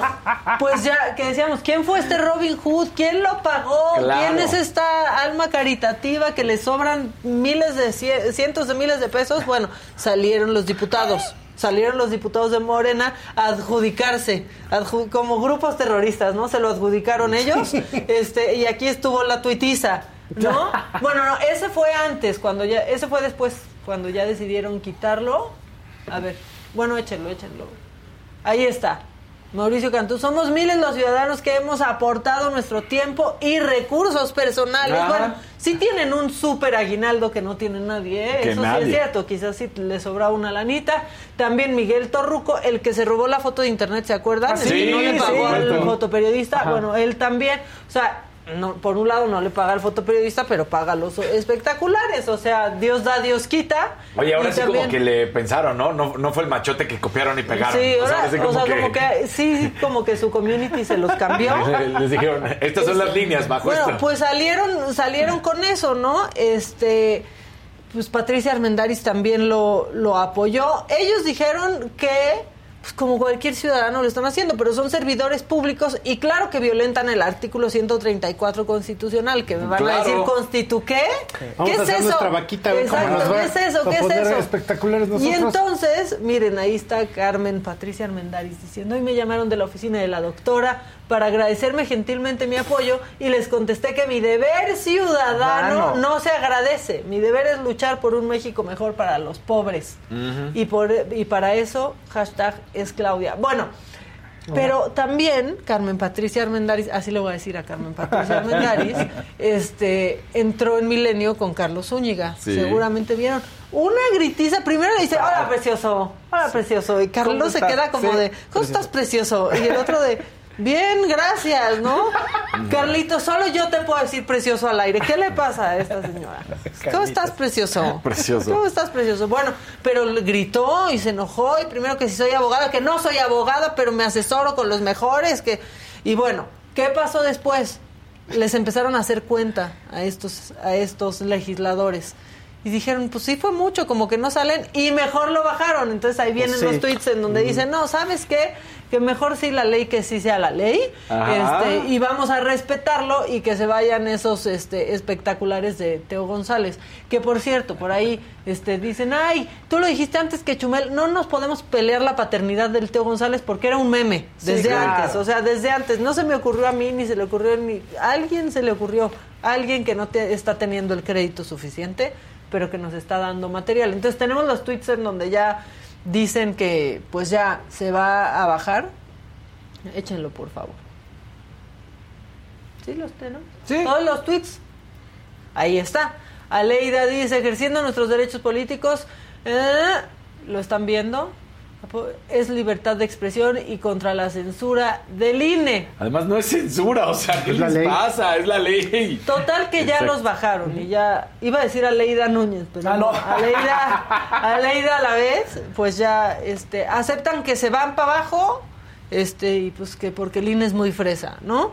pues ya que decíamos, ¿quién fue este Robin Hood? ¿Quién lo pagó? Claro. ¿Quién es esta alma caritativa que le sobran miles de cie- cientos de miles de pesos? Bueno, salieron los diputados. Salieron los diputados de Morena a adjudicarse, adju- como grupos terroristas, ¿no? Se lo adjudicaron ellos. este Y aquí estuvo la tuitiza, ¿no? Bueno, no, ese fue antes, cuando ya, ese fue después, cuando ya decidieron quitarlo. A ver, bueno, échenlo, échenlo. Ahí está. Mauricio Cantú, somos miles los ciudadanos que hemos aportado nuestro tiempo y recursos personales. Ajá. Bueno, sí tienen un súper aguinaldo que no tiene nadie, ¿eh? Eso sí es cierto, quizás sí le sobraba una lanita. También Miguel Torruco, el que se robó la foto de internet, ¿se acuerdan? Ah, El sí, que no le pagó sí. al fotoperiodista, bueno, él también, o sea, no, por un lado no le paga al fotoperiodista, pero paga los espectaculares, o sea, Dios da, Dios quita. Oye, ahora sí como que le pensaron, ¿no? ¿no? No fue el machote que copiaron y pegaron. Sí, O sea, ahora, así o sea, como que sí, como que su community se los cambió. Les dijeron, estas son las líneas bajo Bueno, esta. pues salieron, salieron con eso, ¿no? Este, pues Patricia Armendaris también lo, lo apoyó. Ellos dijeron que, pues como cualquier ciudadano lo están haciendo, pero son servidores públicos y claro que violentan el artículo 134 constitucional, que me van Claro. a decir, ¿constitu qué? ¿Qué es hacer eso? vaquita, Exacto. ¿qué es eso? ¿Qué es eso? espectaculares Y entonces, miren, ahí está Carmen Patricia Armendaris diciendo, hoy me llamaron de la oficina de la doctora para agradecerme gentilmente mi apoyo y les contesté que mi deber ciudadano Ciudadano. no se agradece. Mi deber es luchar por un México mejor para los pobres. y, por, y para eso, hashtag es Claudia. Bueno, pero también Carmen Patricia Armendaris, así le voy a decir a Carmen Patricia Armendaris, este, entró en Milenio con Carlos Zúñiga. Sí. Seguramente vieron. Una gritiza, primero le dice, hola precioso, hola precioso. Y ¿Cómo Carlos se queda como Sí, de, ¿cómo estás precioso? Y el otro de, bien, gracias, ¿no? Carlito, solo yo te puedo decir precioso al aire. ¿Qué le pasa a esta señora? ¿Cómo estás precioso? Precioso. ¿Cómo estás precioso? Bueno, pero le gritó y se enojó y primero que si soy abogada, que no soy abogada, pero me asesoro con los mejores, que y bueno, ¿qué pasó después? Les empezaron a hacer cuenta a estos a estos legisladores. Y dijeron, pues sí fue mucho, como que no salen, y mejor lo bajaron. Entonces ahí vienen Sí. los tweets en donde dicen, no, ¿sabes qué? Que mejor sí la ley que sí sea la ley. Este, y vamos a respetarlo y que se vayan esos este, espectaculares de Teo González. Que por cierto, por ahí este, dicen, ay, tú lo dijiste antes que Chumel, no nos podemos pelear la paternidad del Teo González porque era un meme desde claro. antes. O sea, desde antes. No se me ocurrió a mí ni se le ocurrió ni. A alguien se le ocurrió. A alguien que no te, está teniendo el crédito suficiente. Pero que nos está dando material. Entonces tenemos los tweets en donde ya dicen que pues ya se va a bajar. Échenlo, por favor. ¿Sí los tenemos? Sí. Todos los tweets. Ahí está. Aleida dice, ejerciendo nuestros derechos políticos, eh, ¿lo están viendo? Es libertad de expresión y contra la censura del INE. Además, no es censura, o sea, ¿qué Es la les ley. pasa? Es la ley. Total que ya los bajaron y ya iba a decir a Leida Núñez, pero Ah, no, no. a Leida, a Leida a la vez, pues ya este aceptan que se van para abajo, este y pues que porque el INE es muy fresa, ¿no?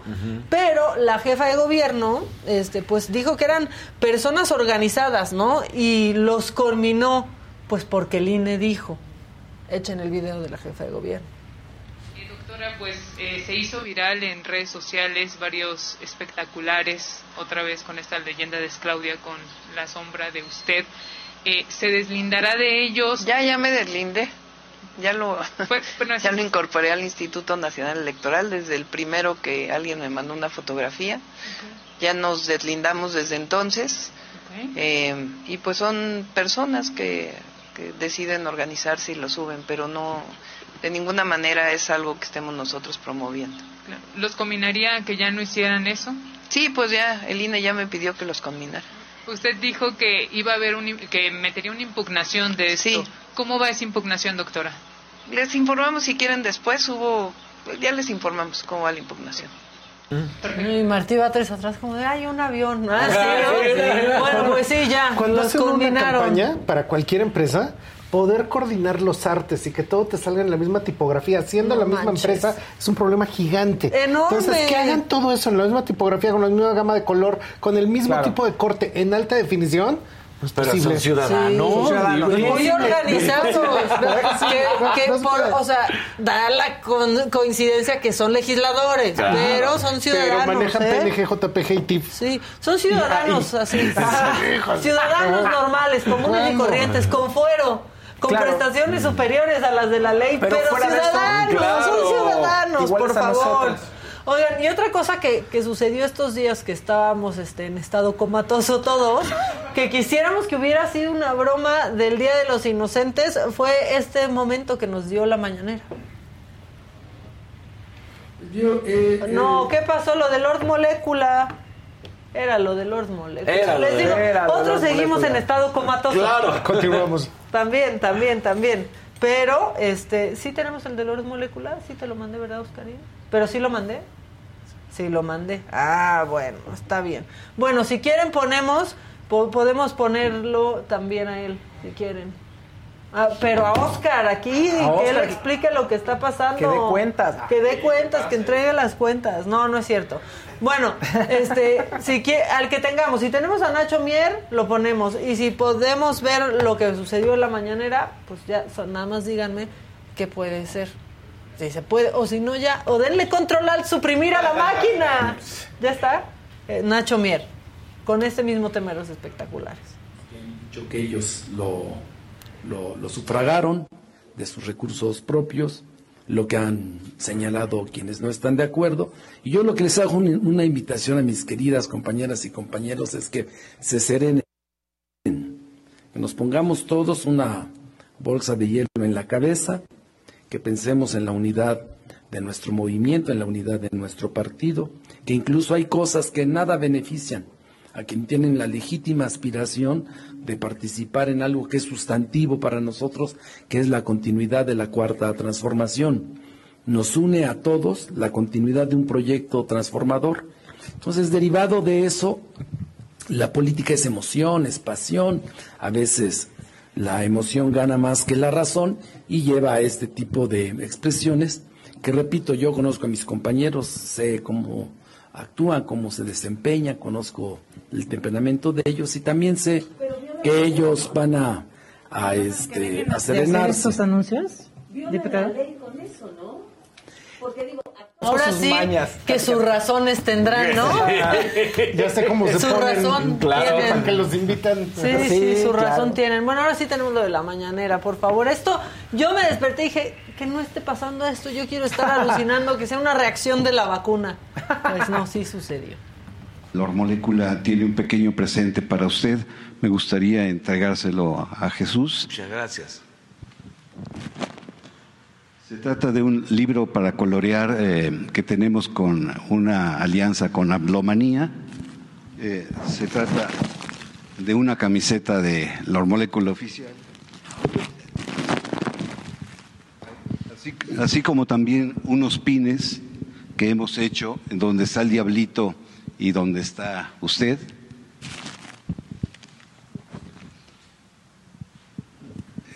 Pero la jefa de gobierno este pues dijo que eran personas organizadas, ¿no? Y los conminó pues porque el INE dijo. Echen el video de la jefa de gobierno. Eh, doctora, pues eh, se hizo viral en redes sociales varios espectaculares, otra vez con esta leyenda de Claudia con la sombra de usted. Eh, ¿Se deslindará de ellos? Ya, ya me deslindé. Ya lo, Fue- bueno, ya lo incorporé al Instituto Nacional Electoral desde el primero que alguien me mandó una fotografía. Ya nos deslindamos desde entonces. Ok. eh, y pues son personas que, que deciden organizarse y lo suben, pero no, de ninguna manera es algo que estemos nosotros promoviendo. ¿Los combinaría a que ya no hicieran eso? Sí, pues ya, el INE ya me pidió que los combinara. Usted dijo que iba a haber un, que metería una impugnación de esto. Sí. ¿Cómo va esa impugnación, doctora? Les informamos si quieren después, hubo, ya les informamos cómo va la impugnación. Y Martí va tres atrás como de, ay, un avión. Ah, sí, Ah, ¿no? sí, sí. Bueno, pues sí, ya, Cuando los hacen una campaña para cualquier empresa, poder coordinar los artes y que todo te salga en la misma tipografía, siendo No la misma manches. empresa, es un problema gigante. Enorme. Entonces, que hagan todo eso en la misma tipografía, con la misma gama de color, con el mismo Claro. tipo de corte, en alta definición, es Pero posible. son ciudadanos. Sí, Muy organizados. que que No se por- o sea, da la con- coincidencia que son legisladores, Claro. pero son Pero ciudadanos. manejan ¿eh? PNG, JPG y TIF. Sí, son ciudadanos así. ciudadanos normales, comunes y corrientes, con fuero. Con Claro. prestaciones superiores a las de la ley, pero, Pero esto, ciudadanos, claro. son ciudadanos, Iguales por favor. nosotros. Oigan, y otra cosa que, que sucedió estos días que estábamos este, en estado comatoso todos, que quisiéramos que hubiera sido una broma del Día de los Inocentes, fue este momento que nos dio la mañanera. No, ¿qué pasó? Lo de Lord Molecula. Era lo de Lord. Era lo Les de- digo, era otros Lord seguimos Molecula. en estado comatoso. Claro. Continuamos. También, también, también. Pero, este, sí tenemos el de Lord Molecular, sí te lo mandé, ¿verdad, Oscarín? Pero sí lo mandé. Sí lo mandé. Ah, bueno, está bien. Bueno, si quieren ponemos, po- podemos ponerlo también a él, si quieren. Ah, pero a Oscar aquí, que él explique lo que está pasando. Que dé cuentas. Que dé cuentas, que entregue las cuentas. No, no es cierto. Bueno, este, si quie- al que tengamos, si tenemos a Nacho Mier, lo ponemos. Y si podemos ver lo que sucedió en la mañanera, pues ya, nada más díganme qué puede ser. Si se puede, o si no ya, o denle control al suprimir a la máquina. Ya está. Eh, Nacho Mier, con este mismo tema de los espectaculares. dicho que ellos lo, lo, lo sufragaron de sus recursos propios, lo que han señalado quienes no están de acuerdo. Y yo lo que les hago un- una invitación a mis queridas compañeras y compañeros es que se serenen, que nos pongamos todos una bolsa de hielo en la cabeza, que pensemos en la unidad de nuestro movimiento, en la unidad de nuestro partido, que incluso hay cosas que nada benefician a quien tienen la legítima aspiración de participar en algo que es sustantivo para nosotros, que es la continuidad de la cuarta transformación. Nos une a todos la continuidad de un proyecto transformador. Entonces, derivado de eso, la política es emoción, es pasión, a veces la emoción gana más que la razón y lleva a este tipo de expresiones que, repito, yo conozco a mis compañeros, sé cómo actúan, cómo se desempeñan, conozco el temperamento de ellos y también sé que ellos van a, a, este, a serenarse. anuncios, diputado? Ahora sus sí, mañas. que sus razones tendrán, ¿no? Ya sé cómo se Su ponen. razón claro, tienen. para que los invitan. Sí, sí, Sí, su claro. razón tienen. Bueno, ahora sí tenemos lo de la mañanera, por favor. Esto, yo me desperté y dije, que no esté pasando esto, yo quiero estar alucinando, que sea una reacción de la vacuna. Pues no, sí sucedió. La molécula tiene un pequeño presente para usted. Me gustaría entregárselo a Jesús. Muchas gracias. Se trata de un libro para colorear eh, que tenemos con una alianza con Ablomanía. Eh, se trata de una camiseta de la molécula oficial. Así, así como también unos pines que hemos hecho en donde está el diablito y donde está usted.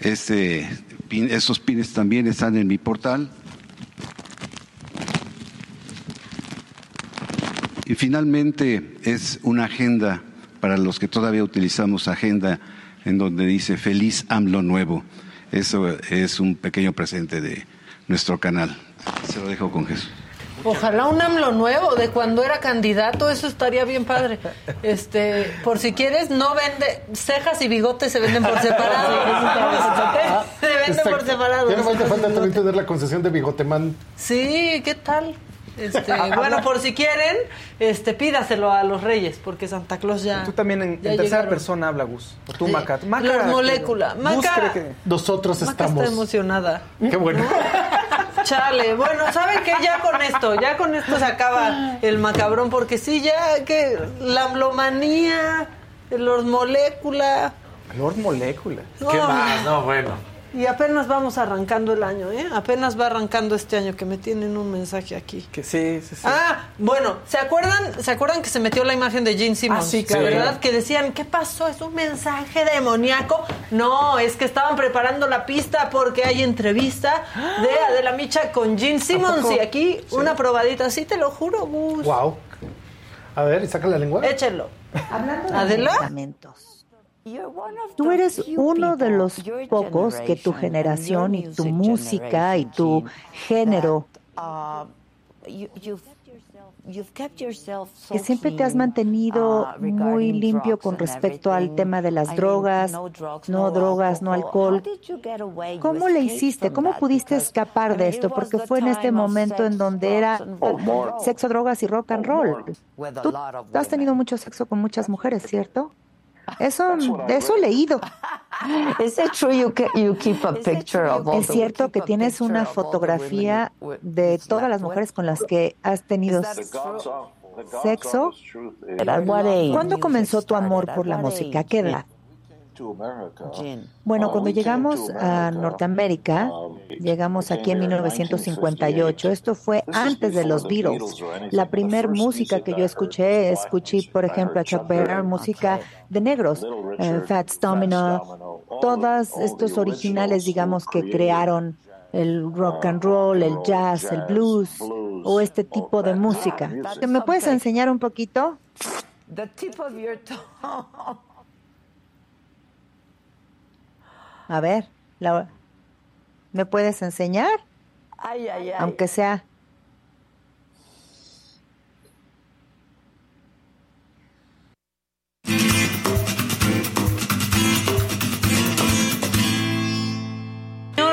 Este, pin- esos pines también están en mi portal. Y finalmente es una agenda para los que todavía utilizamos agenda en donde dice feliz AMLO nuevo. Eso es un pequeño presente de nuestro canal. Se lo dejo con Jesús. Ojalá un AMLO nuevo de cuando era candidato, eso estaría bien padre. Este, por si quieres, no vende cejas y bigotes se venden por separado. se venden por separado. Ya te falta también tener la concesión de Bigotemán. Sí, ¿qué tal? Este, bueno, por si quieren, este, pídaselo a los reyes, porque Santa Claus ya. Tú también en, tercera llegaron. persona habla Gus. O tú, Sí. Maca. Maca Los molécula. Gus Maca. cree que- Nosotros Maca estamos. está emocionada. Qué bueno. Chale, bueno, ¿saben qué? Ya con esto, ya con esto se acaba el macabrón, porque sí, ya que la amblomanía, los molécula. Lord Molécula. No, No, bueno. Y apenas vamos arrancando el año, ¿eh? Apenas va arrancando este año, que me tienen un mensaje aquí. Que sí, sí, sí. Ah, bueno, ¿se acuerdan, ¿se acuerdan que se metió la imagen de Gene Simmons? Ah, sí, claro. ¿Verdad? Que decían, ¿qué pasó? ¿Es un mensaje demoníaco? No, es que estaban preparando la pista porque hay entrevista de Adela Micha con Gene Simmons. Y aquí una probadita, sí, te lo juro, Gus. Wow. A ver, y saca la lengua. Échenlo. Hablando de ¿Adela? medicamentos. Tú eres uno de los pocos que tu generación y tu música y tu género que siempre te has mantenido muy limpio con respecto al tema de las drogas, no drogas, no alcohol. ¿Cómo le hiciste? ¿Cómo pudiste escapar de esto? Porque fue en este momento en donde era sexo, drogas y rock and roll. Tú has tenido mucho sexo con muchas mujeres, ¿cierto? Eso, de eso he leído. Es cierto que tienes una fotografía de todas las mujeres con las que has tenido sexo. ¿Cuándo comenzó tu amor por la música? ¿A qué edad? Bueno, cuando llegamos a Norteamérica, llegamos aquí en 1958. Esto fue antes de los Beatles. La primer música que yo escuché, escuché, por ejemplo, a Chuck Berry, música de negros, eh, Fats Domino, todos estos originales, digamos, que crearon el rock and roll, el jazz, el blues o este tipo de música. ¿Me puedes enseñar un poquito? The tip of your tongue. A ver, Laura, ¿me puedes enseñar? Ay, ay, ay. Aunque sea.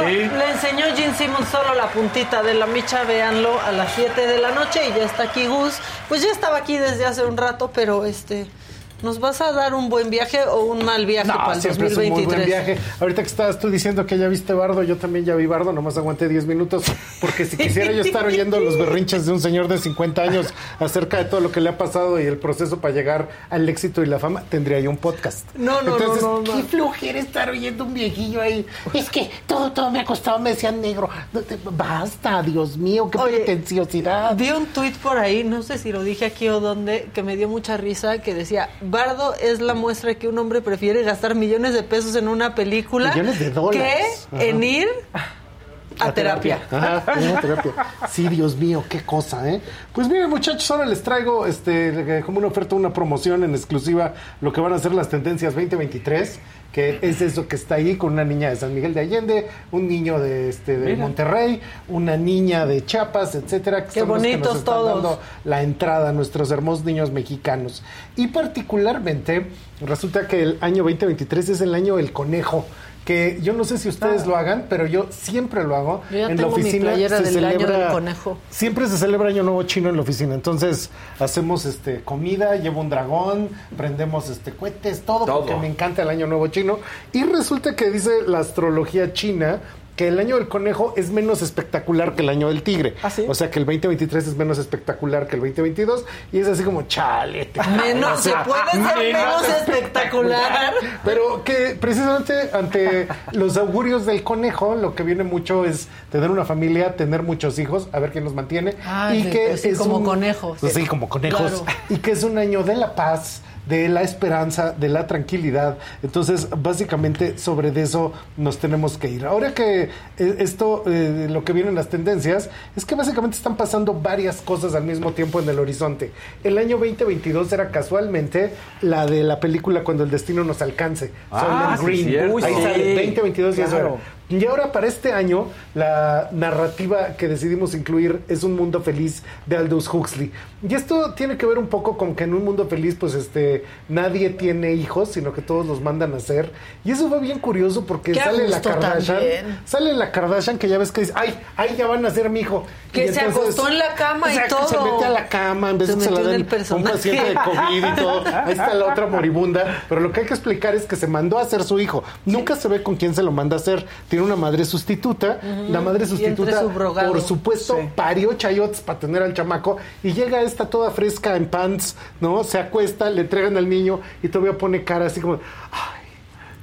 Le enseñó Gene Simmons solo la puntita de la micha, véanlo a las 7 de la noche y ya está aquí Gus. Pues ya estaba aquí desde hace un rato, pero este, ¿nos vas a dar un buen viaje o un mal viaje No, para el siempre es un 2023? muy buen viaje. Ahorita que estabas tú diciendo que ya viste Bardo, yo también ya vi Bardo, nomás aguanté 10 minutos, porque si quisiera yo estar oyendo los berrinches de un señor de 50 años acerca de todo lo que le ha pasado y el proceso para llegar al éxito y la fama, tendría yo un podcast. No, no, Entonces, no, no, no. qué flojera estar oyendo un viejillo ahí. Es que todo, todo me ha costado, me decían negro. Basta, Dios mío, qué Oye, pretenciosidad. Vi un tuit por ahí, no sé si lo dije aquí o dónde, que me dio mucha risa, que decía, Bardo es la muestra de que un hombre prefiere gastar millones de pesos en una película Millones de dólares. que Ajá. en ir a terapia. Ajá, a terapia. Sí, Dios mío, qué cosa, ¿eh? Pues miren, muchachos, ahora les traigo este como una oferta, una promoción en exclusiva, lo que van a ser las tendencias 2023, que es eso que está ahí con una niña de San Miguel de Allende, un niño de este de Mira. Monterrey, una niña de Chiapas, etcétera, que Qué son los que nos bonitos están todos. dando la entrada a nuestros hermosos niños mexicanos. Y particularmente, resulta que el año 2023 es el año del conejo. Que yo no sé si ustedes lo hagan, pero yo siempre lo hago. Yo ya en tengo la mi oficina playera se del año celebra del conejo. Siempre se celebra Año Nuevo Chino en la oficina. Entonces, hacemos este comida, llevo un dragón, prendemos este cohetes, todo, Todo. porque me encanta el Año Nuevo Chino. Y resulta que dice la astrología china que el año del conejo es menos espectacular que el año del tigre. O sea que el 2023 es menos espectacular que el 2022 y es así como chale. Menos, o sea, se puede ser menos espectacular. Pero que precisamente ante los augurios del conejo, lo que viene mucho es tener una familia, tener muchos hijos, a ver quién nos mantiene. Ay, y que es como un- conejos. Pues sí, como conejos. Claro. Y que es un año de la paz, de la esperanza, de la tranquilidad. Entonces, básicamente sobre de eso nos tenemos que ir. Ahora que eh, esto, eh, lo que vienen las tendencias, es que básicamente están pasando varias cosas al mismo tiempo en el horizonte. El año 2022 era casualmente la de la película Cuando el destino nos alcance. Ah, Soylent sí, Green. Ahí sale, sí. 2022 y eso era. Y ahora para este año, la narrativa que decidimos incluir es un mundo feliz de Aldous Huxley. Y esto tiene que ver un poco con que en un mundo feliz, pues este, nadie tiene hijos, sino que todos los mandan a hacer. Y eso fue bien curioso porque sale la Kardashian, también. sale la Kardashian que ya ves que dice, ay, ay, ya van a ser mi hijo. Que Y se acostó en la cama o sea, y que todo. Se mete a la cama en vez Se de que se la den a un paciente de COVID y todo. Ahí está la otra moribunda. Pero lo que hay que explicar es que se mandó a hacer su hijo. Nunca se ve con quién se lo manda a hacer. Tiene una madre sustituta. La madre sustituta, por supuesto, Sí. parió chayotes para tener al chamaco. Y llega esta toda fresca en pants, ¿no? Se acuesta, le entregan al niño y todavía pone cara así como, ay,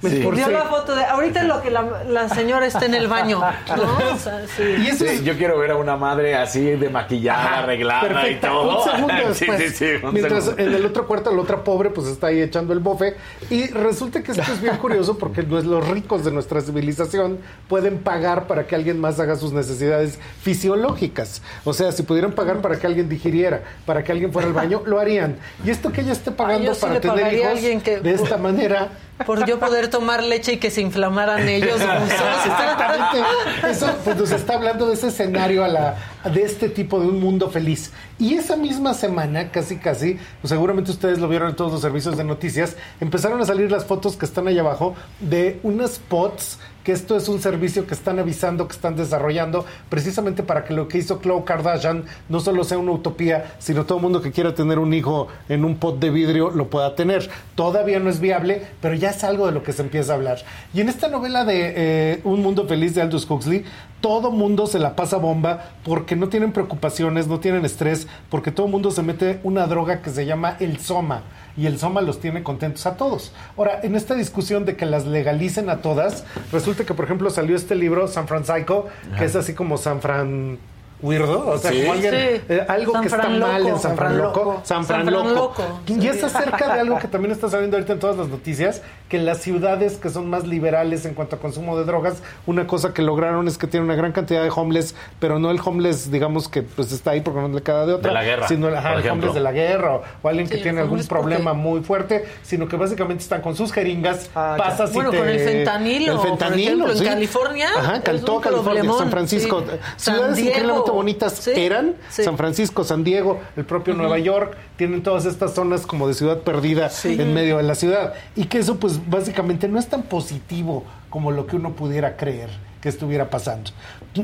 me Sí. esforcé". Vio la foto de ahorita lo que la, la señora está en el baño, ¿no? O sea, sí. Y eso Sí, es yo quiero ver a una madre así de maquillada, Ajá, arreglada perfecta. y todo. Un segundo sí, después. sí, sí, un Mientras segundo. en el otro cuarto la otra pobre pues está ahí echando el bofe. Y resulta que esto es bien curioso porque no es- los ricos de nuestra civilización pueden pagar para que alguien más haga sus necesidades fisiológicas. O sea, si pudieran pagar para que alguien digiriera, para que alguien fuera al baño, lo harían. Y esto que ella esté pagando para tener hijos alguien que- de esta manera... Por yo poder tomar leche y que se inflamaran ellos. Exactamente. Eso pues, nos está hablando de ese escenario a la, de este tipo de un mundo feliz. Y esa misma semana, casi casi, pues, seguramente ustedes lo vieron en todos los servicios de noticias, empezaron a salir las fotos que están ahí abajo de unas spots que esto es un servicio que están avisando, que están desarrollando, precisamente para que lo que hizo Khloe Kardashian no solo sea una utopía, sino todo el mundo que quiera tener un hijo en un pot de vidrio lo pueda tener. Todavía no es viable, pero ya es algo de lo que se empieza a hablar. Y en esta novela de eh, Un Mundo Feliz de Aldous Huxley, todo mundo se la pasa bomba porque no tienen preocupaciones, no tienen estrés, porque todo mundo se mete una droga que se llama el soma y el soma los tiene contentos a todos. Ahora, en esta discusión de que las legalicen a todas, resulta que por ejemplo salió este libro San Francisco, que es así como San Fran Weirdo, o sea, Sí. como alguien, Sí. eh, algo San que está mal en San Fran Loco, San Fran Loco. loco. Y Sí. es acerca de algo que también está saliendo ahorita en todas las noticias, que en las ciudades que son más liberales en cuanto a consumo de drogas, una cosa que lograron es que tienen una gran cantidad de homeless, pero no el homeless, digamos, que pues está ahí porque no le queda de otra, De la guerra, sino el, ajá, el homeless de la guerra o, o alguien que tiene algún problema muy fuerte, sino que básicamente están con sus jeringas, Ah, pasas y Bueno, te- con el fentanilo, el por fentanilo, ejemplo, en. California, Ajá, es todo California, San Francisco, sí. ciudades San Bonitas Sí, eran, sí. San Francisco, San Diego, el propio Nueva York, tienen todas estas zonas como de ciudad perdida en medio de la ciudad. Y que eso pues básicamente no es tan positivo como lo que uno pudiera creer que estuviera pasando.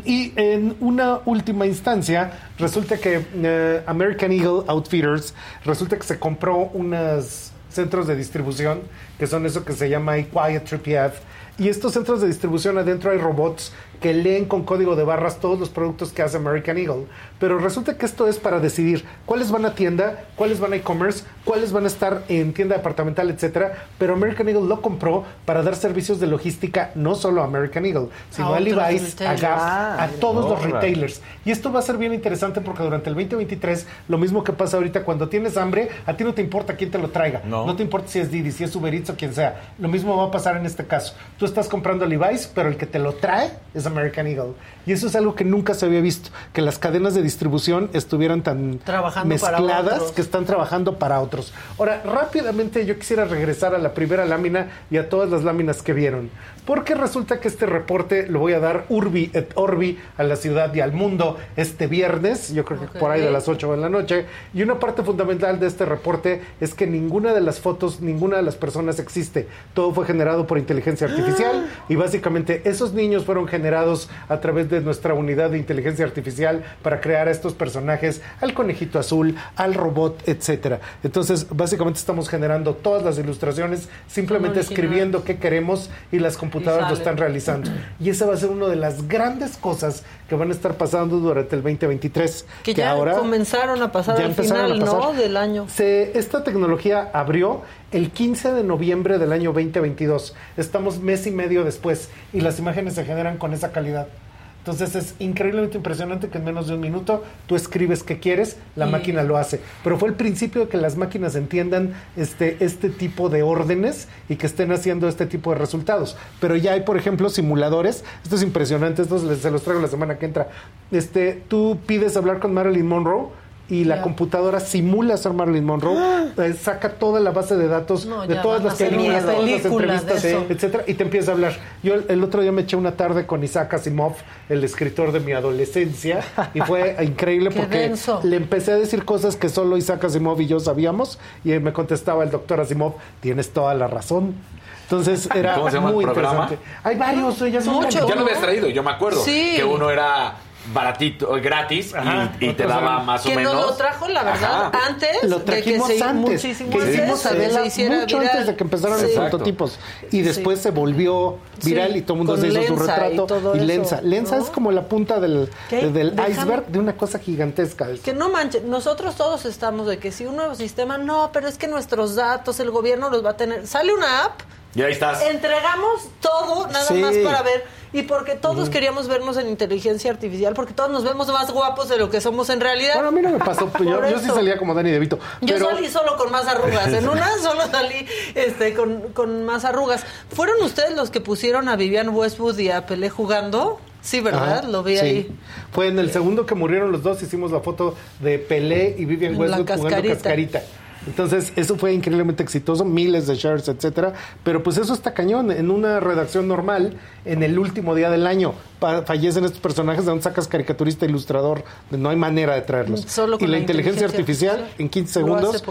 Y en una última instancia, resulta que eh, American Eagle Outfitters, resulta que se compró unos centros de distribución, que son eso que se llama Quiet Trip y estos centros de distribución adentro hay robots que leen con código de barras todos los productos que hace American Eagle. Pero resulta que esto es para decidir cuáles van a tienda, cuáles van a e-commerce, cuáles van a estar en tienda departamental, etcétera. Pero American Eagle lo compró para dar servicios de logística no solo a American Eagle, sino a, Levi's, a retailers. Gap, Ah, a todos los retailers. Y esto va a ser bien interesante porque durante el 2023, lo mismo que pasa ahorita, cuando tienes hambre, a ti no te importa quién te lo traiga. No. no te importa si es Didi, si es Uber Eats o quien sea. Lo mismo va a pasar en este caso. Tú estás comprando Levi's, pero el que te lo trae es American Eagle. Y eso es algo que nunca se había visto, que las cadenas de distribución estuvieran tan Trabajando mezcladas que están trabajando para otros. Ahora, rápidamente yo quisiera regresar a la primera lámina y a todas las láminas que vieron, porque resulta que este reporte lo voy a dar urbi et orbi a la ciudad y al mundo este viernes, yo creo que por ahí de las 8 de la noche. Y una parte fundamental de este reporte es que ninguna de las fotos, ninguna de las personas existe. Todo fue generado por inteligencia artificial y básicamente esos niños fueron generados a través de nuestra unidad de inteligencia artificial para crear a estos personajes, al conejito azul, al robot, etcétera. Entonces, básicamente estamos generando todas las ilustraciones, simplemente escribiendo qué queremos y las computadoras lo sale. están realizando. Y esa va a ser una de las grandes cosas que van a estar pasando durante el 2023. Que ya ahora comenzaron a pasar ya al final, pasar. ¿no? Del año. Se- esta tecnología abrió el 15 de noviembre del año 2022. Estamos mes y medio después y las imágenes se generan con esa calidad. Entonces es increíblemente impresionante que en menos de un minuto tú escribes qué quieres, la máquina lo hace. Pero fue el principio de que las máquinas entiendan este, este tipo de órdenes y que estén haciendo este tipo de resultados. Pero ya hay, por ejemplo, simuladores. Esto es impresionante, esto les- se los traigo la semana que entra. Este, tú pides hablar con Marilyn Monroe y la computadora simula ser Marilyn Monroe, eh, saca toda la base de datos No, de todas las películas, todas las entrevistas, etcétera, y te empieza a hablar. Yo el, el otro día me eché una tarde con Isaac Asimov, el escritor de mi adolescencia, y fue increíble porque denso. le empecé a decir cosas que solo Isaac Asimov y yo sabíamos, y me contestaba el doctor Asimov, tienes toda la razón. Entonces era ¿Cómo se llama el muy programa? interesante. Hay varios, ya son Muchos, varios. Ya lo habías traído, yo me acuerdo. Sí. Que uno era baratito, gratis, y- Ajá, y, te daba más o Que menos. nos lo trajo, la verdad, Ajá. antes Lo de que trajimos se antes, muchísimo que antes hicimos de que Adela se hiciera mucho viral. antes de que empezaran los prototipos y después se volvió viral Sí, y todo el mundo con se hizo su y retrato y eso, Lensa, Lensa ¿no? es como la punta del, iceberg de una cosa gigantesca. Que no manches, nosotros todos estamos de que si un nuevo sistema, no, pero es que nuestros datos, el gobierno los va a tener. Sale una app, Y ahí estás. entregamos todo, nada Sí. más para ver. Y porque todos queríamos vernos en inteligencia artificial, porque todos nos vemos más guapos de lo que somos en realidad. Bueno, a mí no me pasó, yo, yo sí salía como Dani DeVito. Yo pero salí solo con más arrugas. En una solo salí este, con, con más arrugas. ¿Fueron ustedes los que pusieron a Vivian Westwood y a Pelé jugando? Sí, ¿verdad? Ajá, Lo vi sí. ahí. Fue en el segundo que murieron los dos, hicimos la foto de Pelé y Vivian La Westwood jugando cascarita. Entonces, eso fue increíblemente exitoso, miles de shares, etcétera. Pero pues eso está cañón. En una redacción normal, en el último día del año, fallecen estos personajes, ¿de dónde sacas caricaturista, ilustrador? No hay manera de traerlos. Solo y con la, la inteligencia, inteligencia artificial, artificial en 15 lo segundos,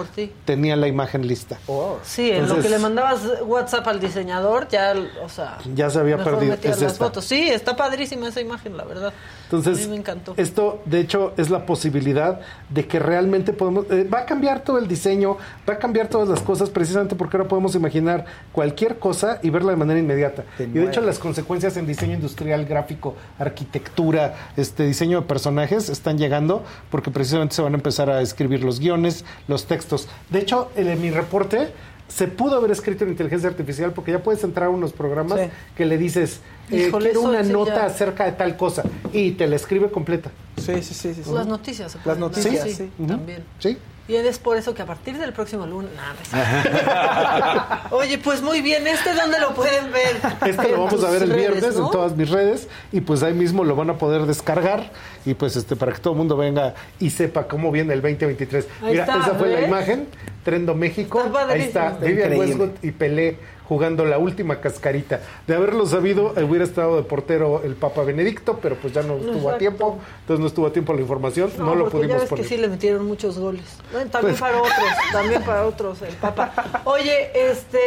tenía la imagen lista. Sí, en lo que le mandabas WhatsApp al diseñador, ya, o sea... Ya se había perdido. Es las fotos. Sí, está padrísima esa imagen, la verdad. Entonces, a mí me encantó. esto de hecho es la posibilidad de que realmente podemos, eh, va a cambiar todo el diseño, va a cambiar todas las cosas precisamente porque ahora podemos imaginar cualquier cosa y verla de manera inmediata. y de hecho las consecuencias en diseño industrial, gráfico, arquitectura, este diseño de personajes están llegando porque precisamente se van a empezar a escribir los guiones, los textos. De hecho, en mi reporte se pudo haber escrito en inteligencia artificial porque ya puedes entrar a unos programas Sí. que le dices eh, Híjole, quiero una nota ya. acerca de tal cosa y te la escribe completa. Sí, sí, sí. sí, sí. Las noticias. se Las noticias, sí, sí. también. Sí. Y es por eso que a partir del próximo lunes... Nada, no es cierto. Oye, pues muy bien, ¿este dónde lo pueden ver? Este lo vamos a ver el redes, viernes ¿no? en todas mis redes y pues ahí mismo lo van a poder descargar y pues este para que todo el mundo venga y sepa cómo viene el 2023. Ahí Mira, está, esa fue la imagen, Trendo México. Está ahí está. Vivian. Westwood y Pelé jugando la última cascarita. De haberlo sabido, hubiera estado de portero el Papa Benedicto, pero pues ya no estuvo a tiempo, entonces no estuvo a tiempo la información, no, lo porque ya pudimos ves poner. que sí le metieron muchos goles. Bueno, también Pues- para otros, también para otros, el Papa. Oye, este,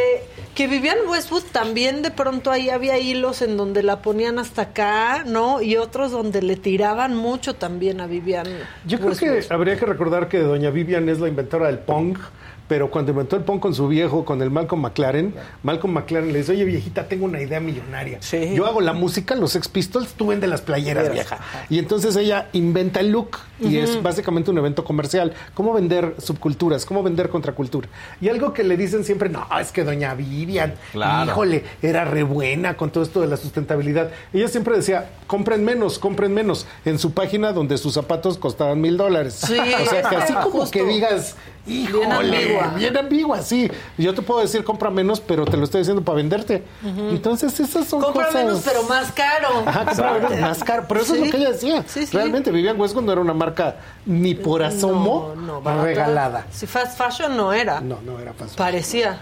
que Vivian Westwood también de pronto ahí había hilos en donde la ponían hasta acá, ¿no? Y otros donde le tiraban mucho también a Vivian. Yo creo que habría que recordar que doña Vivian es la inventora del Pong, pero cuando inventó el Pong con su viejo, con el Malcolm McLaren, Malcolm McLaren le dice, oye viejita, tengo una idea millonaria. Sí. Yo hago la música, los Sex Pistols, tú vendes las playeras, vieja. Y entonces ella inventa el look y es básicamente un evento comercial. ¿Cómo vender subculturas? ¿Cómo vender contracultura? Y algo que le dicen siempre, no, es que doña Vivian, Claro. híjole, era re buena con todo esto de la sustentabilidad. Ella siempre decía, compren menos, compren menos. En su página donde sus zapatos costaban mil dólares. Sí, o sea, que así como justo. que digas, híjole, ambigua. bien ambigua, sí. Yo te puedo decir, compra menos, pero te lo estoy diciendo para venderte. Entonces, esas son Compra cosas... menos, pero más caro. Ajá, compra menos, más caro. Pero eso es lo que ella decía. Sí, sí. Realmente, Vivian Westwood no era una marca ni por asomo No, no, barata. regalada. Si fast fashion no era. No, no era fácil. Parecía.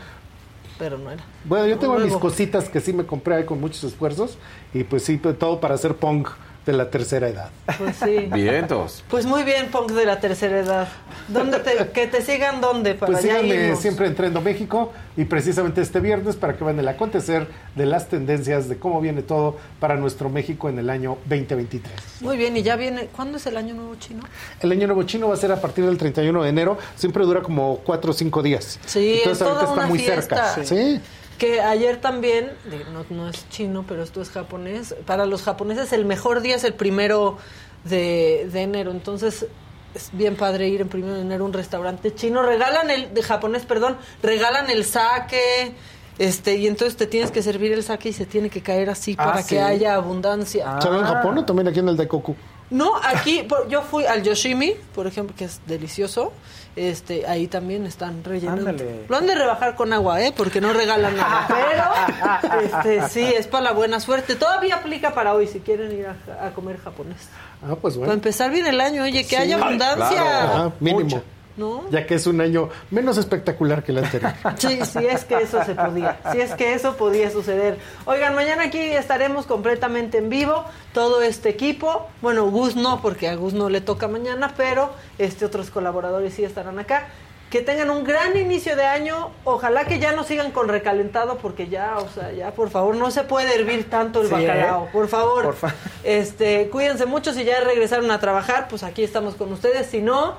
pero no era. Bueno, yo tengo mis cositas que sí me compré ahí con muchos esfuerzos y pues sí, todo para hacer punk de la tercera edad. Pues sí. Vientos. Pues muy bien, punk de la tercera edad. ¿Dónde te, que te sigan dónde para Pues síganme siempre en Trendo México y precisamente este viernes para que vean el acontecer de las tendencias de cómo viene todo para nuestro México en el año 2023. Muy bien, y ya viene. ¿Cuándo es el año nuevo chino? El año nuevo chino va a ser a partir del 31 de enero, siempre dura como 4 o 5 días. Sí, Entonces es toda ahorita está muy fiesta. cerca. Sí. Que ayer también, no, no es chino, pero esto es japonés. Para los japoneses el mejor día es el primero de, de enero. Entonces es bien padre ir en primero de enero a un restaurante chino. Regalan el, de japonés, perdón, regalan el sake. Este, y entonces te tienes que servir el sake y se tiene que caer así Ah, para sí. que haya abundancia. ¿Solo en Japón o también aquí en el Daikoku? No, aquí yo fui al Yoshimi, por ejemplo, que es delicioso. Este, ahí también están rellenos. Ándale. Lo han de rebajar con agua, ¿eh? Porque no regalan nada. Pero, este, sí, es para la buena suerte. Todavía aplica para hoy si quieren ir a, a comer japonés. Ah, pues Para bueno. empezar bien el año, oye, que Sí. haya abundancia. Ajá, mínimo. ¿No? Ya que es un año menos espectacular que el anterior. Sí, sí es que eso se podía, si es que eso podía suceder. Oigan, mañana aquí estaremos completamente en vivo, todo este equipo. Bueno, Gus no, porque a Gus no le toca mañana, pero este otros colaboradores sí estarán acá. Que tengan un gran inicio de año. Ojalá que ya no sigan con recalentado, porque ya, o sea, ya, por favor, no se puede hervir tanto el Sí, ¿eh? bacalao. Por favor. Por fa- este, cuídense mucho. Si ya regresaron a trabajar, pues aquí estamos con ustedes. Si no,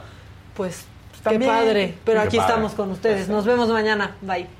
pues qué padre. Pero Qué aquí padre. estamos con ustedes. Nos vemos mañana. Bye.